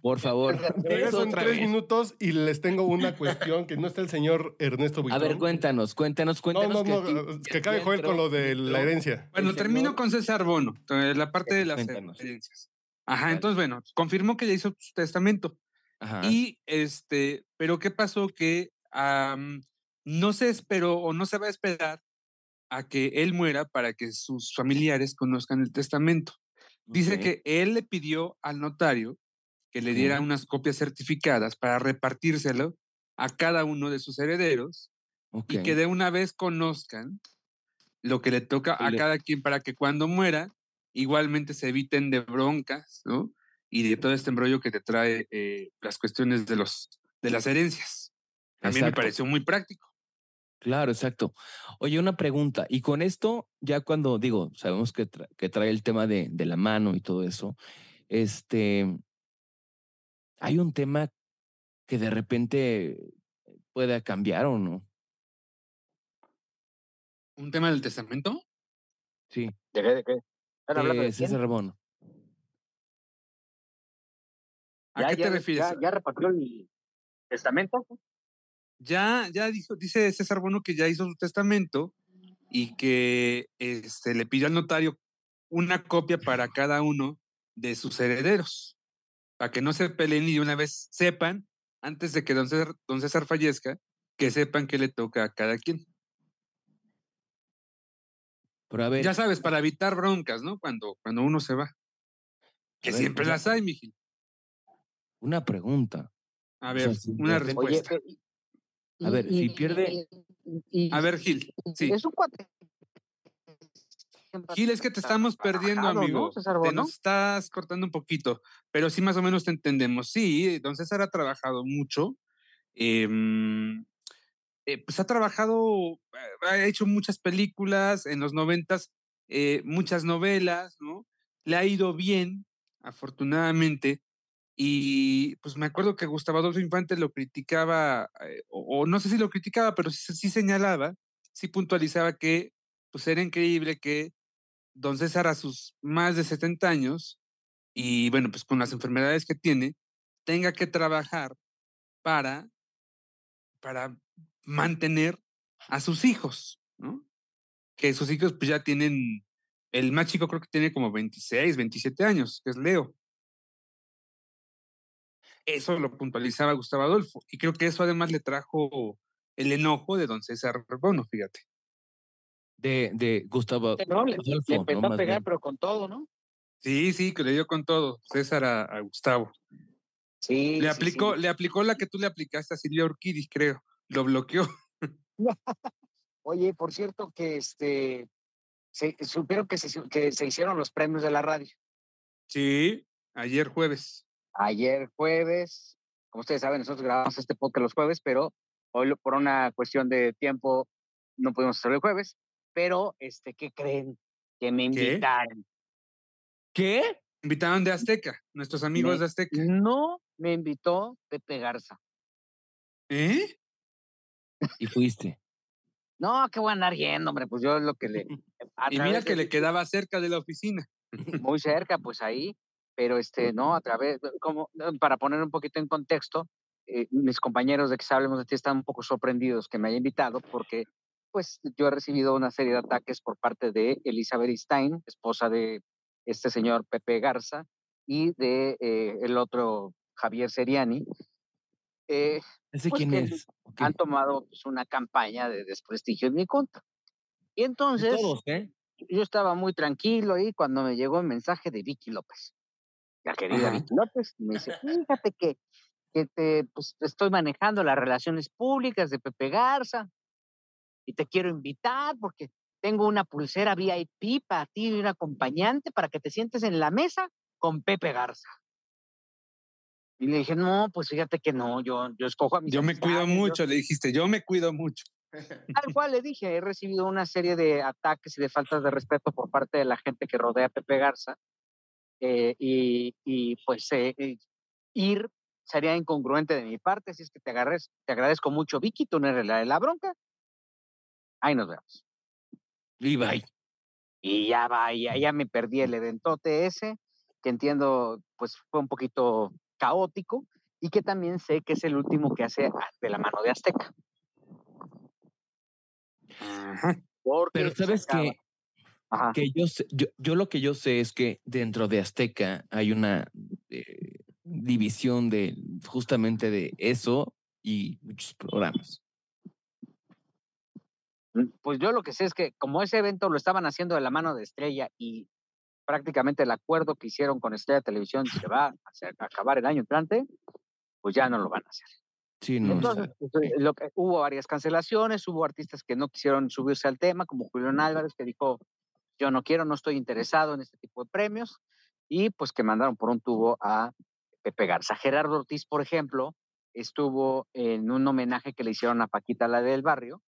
por favor. regreso en otra tres vez. minutos y les tengo una cuestión que no está el señor Ernesto A Buitrón. ver, cuéntanos, cuéntanos, No, cuéntanos. no, que no, que acabe Joel con lo de la herencia. Bueno, termino con César Bono, entonces, la parte de las Cuéntanos. herencias. Ajá, entonces, bueno, confirmó que ya hizo su testamento. Ajá. Y este, pero ¿qué pasó? Que no se esperó o no se va a esperar a que él muera para que sus familiares conozcan el testamento. Dice que él le pidió al notario que le diera unas copias certificadas para repartírselo a cada uno de sus herederos y que de una vez conozcan lo que le toca a Le- cada quien para que cuando muera igualmente se eviten de broncas, ¿no? Y de todo este embrollo que te trae eh, las cuestiones de los de las herencias. A mí me pareció muy práctico. Claro, exacto. Oye, una pregunta. Y con esto, ya cuando digo, sabemos que, tra- que trae el tema de, de la mano y todo eso, este, hay un tema que de repente pueda cambiar o no. ¿Un tema del testamento? Sí, ¿De qué? ¿De qué? ¿Están hablando de de quién? César Bono. ¿A ¿Ya, qué ya, te refieres? Ya, ya repartió el testamento? Ya, ya dijo, dice César Bono que ya hizo su testamento y que este, le pidió al notario una copia para cada uno de sus herederos, para que no se peleen y de una vez sepan, antes de que don César, don César fallezca, que sepan que le toca a cada quien. Pero a ver. Ya sabes, para evitar broncas, ¿no? Cuando, cuando uno se va. Que ver, siempre una- las hay, Miguel. Una pregunta. A O ver, sea, si una pierde- respuesta. Oye, A ver, si pierde- y- A ver, Gil, sí. Es un cuate. Gil, es que te estamos perdiendo, trabajado, ¿no, amigo. César Te nos estás cortando un poquito, pero sí más o menos te entendemos. Sí, don César ha trabajado mucho. em, eh, pues ha trabajado, eh, ha hecho muchas películas en los noventas, eh, muchas novelas, ¿no? Le ha ido bien, afortunadamente. Y pues me acuerdo que Gustavo Adolfo Infante lo criticaba, eh, o, no sé si lo criticaba, pero sí, sí señalaba, sí puntualizaba que pues era increíble que don César a sus más de 70 años y bueno, pues con las enfermedades que tiene, tenga que trabajar para, para mantener a sus hijos, ¿no? Que sus hijos pues ya tienen, el más chico creo que tiene como 26, 27 años, que es Leo. Eso lo puntualizaba Gustavo Adolfo y creo que eso además le trajo el enojo de don César Bono, fíjate. De, de Gustavo No, le, Adolfo, le ¿no? empezó a pegar, bien. pero con todo, ¿no? Sí, sí, que le dio con todo César a, a Gustavo. Sí. Le sí, aplicó, sí. le aplicó la que tú le aplicaste a Silvia Urquidi, creo. Lo bloqueó. Oye, por cierto, que este. Se, supieron que se, que se hicieron los premios de la radio. Sí, ayer jueves. Ayer jueves. Como ustedes saben, nosotros grabamos este podcast los jueves, pero hoy por una cuestión de tiempo no pudimos hacerlo el jueves. Pero, este, ¿qué creen? Que me ¿Qué? invitaron. ¿Qué? Invitaron de Azteca, nuestros amigos Me- de Azteca. No me invitó Pepe Garza. ¿Eh? Y fuiste. No, que voy a andar yendo, hombre. Pues yo es lo que le. Y mira que de le quedaba cerca de la oficina. muy cerca, pues ahí, pero este, no, a través, como para poner un poquito en contexto, eh, mis compañeros de que hablemos de ti están un poco sorprendidos que me haya invitado porque, pues, yo he recibido una serie de ataques por parte de Elizabeth Stein, esposa de este señor Pepe Garza, y de eh, el otro Javier Seriani. Eh, ¿Ese Pues quién es? Ok. han tomado pues, una campaña de desprestigio en mi contra. Y entonces, Todos, ¿eh? yo estaba muy tranquilo ahí cuando me llegó el mensaje de Vicky López, la querida. Vicky López, y me dice, fíjate que, que te, pues, estoy manejando las relaciones públicas de Pepe Garza y te quiero invitar porque tengo una pulsera VIP para ti y un acompañante para que te sientes en la mesa con Pepe Garza. Y le dije, no, pues fíjate que no, yo, yo escojo a mis Yo me cuido yo- mucho, le dijiste, yo me cuido mucho. Tal cual le dije, he recibido una serie de ataques y de faltas de respeto por parte de la gente que rodea a Pepe Garza. Eh, y, y, pues eh, eh, ir sería incongruente de mi parte, así es que te, agarres, te agradezco mucho, Vicky, tú no eres la de la bronca. Ahí nos vemos. Y bye. Y ya va, ya, ya me perdí el eventote ese, que entiendo, pues fue un poquito caótico y que también sé que es el último que hace de la mano de Azteca. Ajá. Porque Pero sabes que, Ajá. que yo, sé- yo, yo lo que yo sé es que dentro de Azteca hay una eh, división de justamente de eso y muchos programas. Mm, Pues yo lo que sé es que como ese evento lo estaban haciendo de la mano de Estrella y prácticamente el acuerdo que hicieron con Estrella Televisión se va a, hacer- a acabar el año entrante, pues ya no lo van a hacer. Sí, no. Entonces, pues, eh, lo que, hubo varias cancelaciones, hubo artistas que no quisieron subirse al tema, como Julián Álvarez, que dijo, yo no quiero, no estoy interesado en este tipo de premios, y pues que mandaron por un tubo a Pepe Garza. Gerardo Ortiz, por ejemplo, estuvo en un homenaje que le hicieron a Paquita, la del barrio,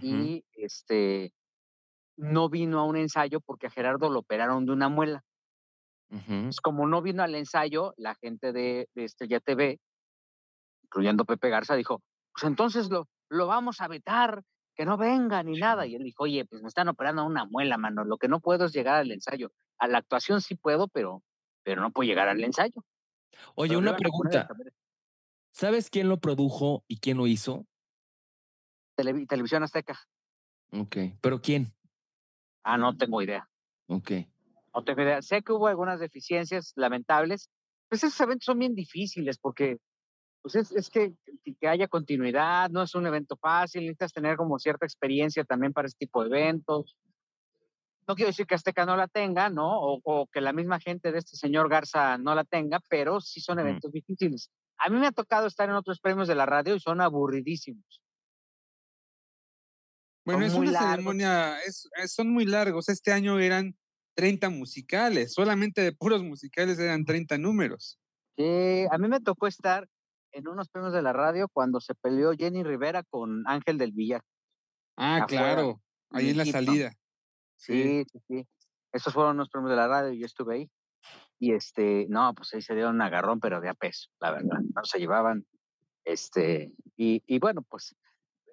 y este no vino a un ensayo porque a Gerardo lo operaron de una muela. Ujú. Pues como no vino al ensayo, la gente de, de Estrella TV, incluyendo Pepe Garza, dijo, pues entonces lo, lo vamos a vetar, que no venga ni nada. Y él dijo, oye, pues me están operando una muela, mano. Lo que no puedo es llegar al ensayo. A la actuación sí puedo, pero, pero no puedo llegar al ensayo. Oye, Pero una a pregunta. ¿Sabes quién lo produjo y quién lo hizo? Televi- Televisión Azteca. Ok. ¿Pero quién? Ah, no tengo idea. Ok. No tengo idea. Sé que hubo algunas deficiencias lamentables. Pues esos eventos son bien difíciles porque pues es, es que, que- haya continuidad, no es un evento fácil, necesitas tener como cierta experiencia también para este tipo de eventos. no quiero decir que Azteca no la tenga, ¿no? O, que la misma gente de este señor Garza no la tenga, pero sí son eventos difíciles. A mí me ha tocado estar en otros premios de la radio y son aburridísimos. Bueno, es una ceremonia, son muy largos. Este año eran 30 musicales, solamente de puros musicales eran 30 números. Sí, a mí me tocó estar en unos premios de la radio cuando se peleó Jenny Rivera con Ángel del Villar. Ah, claro, ahí en la salida. Sí, sí, sí. Esos fueron los premios de la radio y yo estuve ahí. Y este, no, pues ahí se dieron un agarrón, pero de a peso, la verdad. No se llevaban. Este, y, y bueno, pues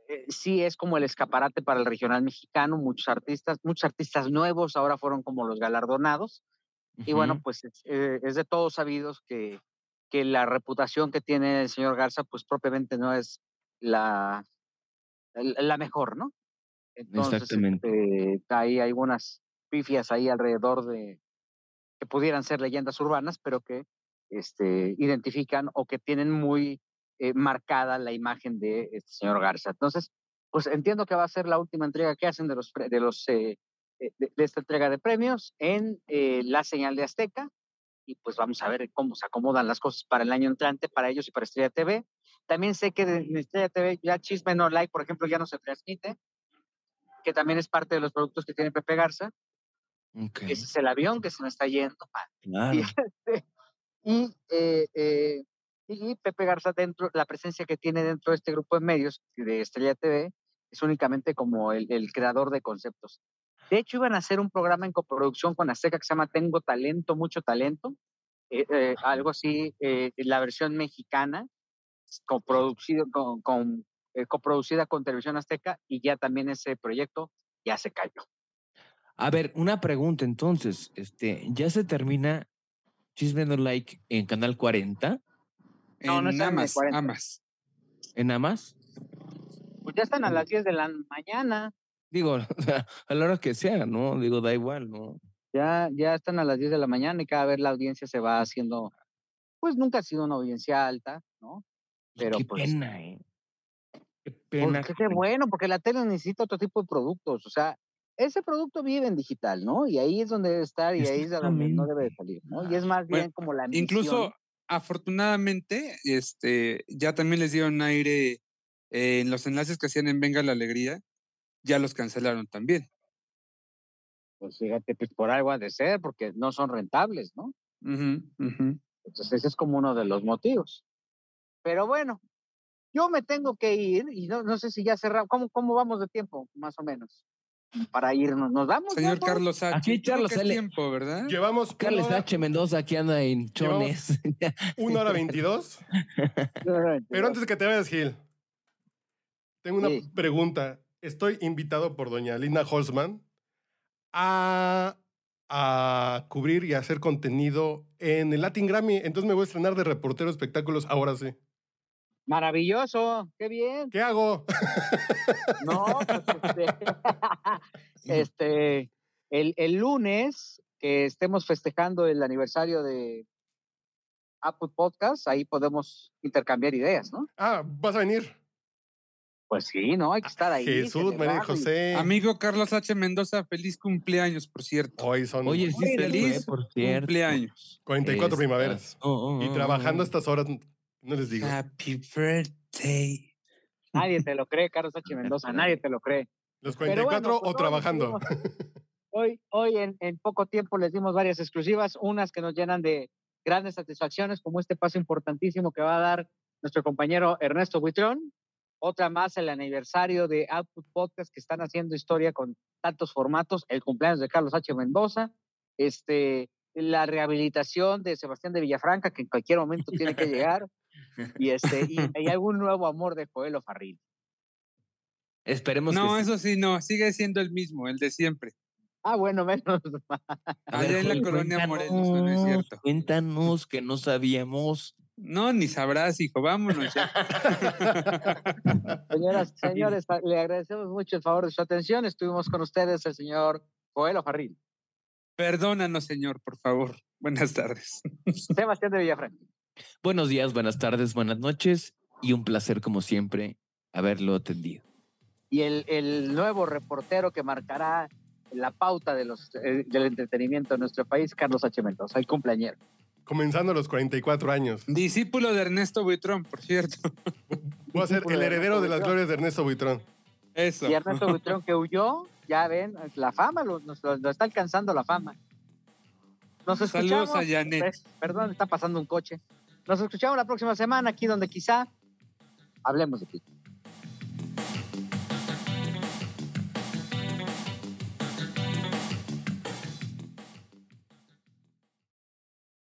eh, sí es como el escaparate para el regional mexicano. Muchos artistas, muchos artistas nuevos ahora fueron como los galardonados. Y bueno, pues eh, es, de todos sabidos que, que la reputación que tiene el señor Garza, pues propiamente no es la, la mejor, ¿no? Entonces, Exactamente. Este, hay algunas pifias ahí alrededor de que pudieran ser leyendas urbanas, pero que este, identifican o que tienen muy eh, marcada la imagen de este señor Garza. Entonces, pues entiendo que va a ser la última entrega que hacen de los de los eh, eh, de, esta entrega de premios en la señal de Azteca y pues vamos a ver cómo se acomodan las cosas para el año entrante para ellos y para Estrella TV. También sé que en Estrella TV ya Chisme No Like, por ejemplo, ya no se transmite, que también es parte de los productos que tiene Pepe Garza. Ese es el avión que se me está yendo. Y, eh, eh, y, Pepe Garza dentro, la presencia que tiene dentro de este grupo de medios de Estrella TV es únicamente como el, creador de conceptos. De hecho, iban a hacer un programa en coproducción con Azteca que se llama Tengo Talento, Mucho Talento, eh, algo así, la versión mexicana, coproducido con, con eh, coproducida con Televisión Azteca y ya también ese proyecto ya se cayó. A ver, una pregunta entonces, este, ¿ya se termina Chisme No Like en Canal 40? No, no está en Amas, Amas. ¿En Amas? Pues ya están a las 10 de la mañana. Digo, a la hora que sea, ¿no? Digo, da igual, ¿no? Ya, ya están a las 10 de la mañana y cada vez la audiencia se va haciendo, pues nunca ha sido una audiencia alta, ¿no? Pero qué pues, pena, ¿eh? Qué pena. Porque bueno, porque la tele necesita otro tipo de productos. O sea, ese producto vive en digital, ¿no? Y ahí es donde debe estar y ahí es donde no debe de salir, ¿no? Y es más bien como la misión. Incluso, afortunadamente, este, ya también les dieron aire en los enlaces que hacían en Venga la Alegría, ya los cancelaron también. Pues fíjate, pues por algo ha de ser, porque no son rentables, ¿no? Entonces ese es como uno de los motivos. Pero bueno, yo me tengo que ir y no, no sé si ya cerramos. ¿Cómo, ¿Cómo vamos de tiempo, más o menos? Para irnos, ¿nos vamos? Señor Carlos H. Aquí Carlos H. tiempo, ¿verdad? Llevamos. Carlos H. Mendoza aquí anda en chones. Una hora veintidós. Pero antes de que te vayas, Gil, tengo una pregunta. Estoy invitado por doña Linda Holzman a, a cubrir y hacer contenido en el Latin Grammy. Entonces me voy a estrenar de reportero espectáculos ahora sí. Maravilloso, qué bien. ¿Qué hago? No, pues este, este el, el, lunes que estemos festejando el aniversario de Apple Podcast, ahí podemos intercambiar ideas, ¿no? Ah, ¿vas a venir? Pues sí, ¿no? Hay que estar ahí. Jesús, María José. Amigo Carlos H. Mendoza, feliz cumpleaños, por cierto. Hoy son. Oye, sí, feliz por cierto. cumpleaños. 44 primaveras. Oh, oh, y trabajando oh, estas horas no les digo. Happy birthday. Nadie te lo cree, Carlos H. Mendoza, nadie te lo cree. Los 44 pues o trabajando. Hoy, hoy en, en, poco tiempo les dimos varias exclusivas, unas que nos llenan de grandes satisfacciones, como este paso importantísimo que va a dar nuestro compañero Ernesto Buitrón, otra más el aniversario de Output Podcast que están haciendo historia con tantos formatos, el cumpleaños de Carlos H. Mendoza, este, la rehabilitación de Sebastián de Villafranca, que en cualquier momento tiene que llegar, y, este, y hay algún nuevo amor de Joel Farril. Esperemos no, eso sí, no, sigue siendo el mismo, el de siempre. Ah, bueno, menos. Allá en la colonia Morelos, no es cierto. Cuéntanos que no sabíamos. No, ni sabrás, hijo, vámonos ya. Señoras, señores, le agradecemos mucho el favor de su atención. Estuvimos con ustedes el señor Joel Farril. Perdónanos, señor, por favor. Buenas tardes. Sebastián de Villafranca. Buenos días, buenas tardes, buenas noches y un placer como siempre haberlo atendido. Y el, el nuevo reportero que marcará la pauta de los, eh, del entretenimiento en nuestro país, Carlos H. Mendoza, el cumpleañero. Comenzando a los 44 años. Discípulo de Ernesto Buitrón, por cierto. Voy a ser el heredero de las glorias de Ernesto Buitrón. Eso. Y Ernesto Buitrón que huyó, ya ven, la fama, lo, nos- lo- lo está alcanzando la fama. Nos escuchamos. Saludos a Janet. Pues, Perdón, está pasando un coche. Nos escuchamos la próxima semana aquí donde quizá hablemos de ti.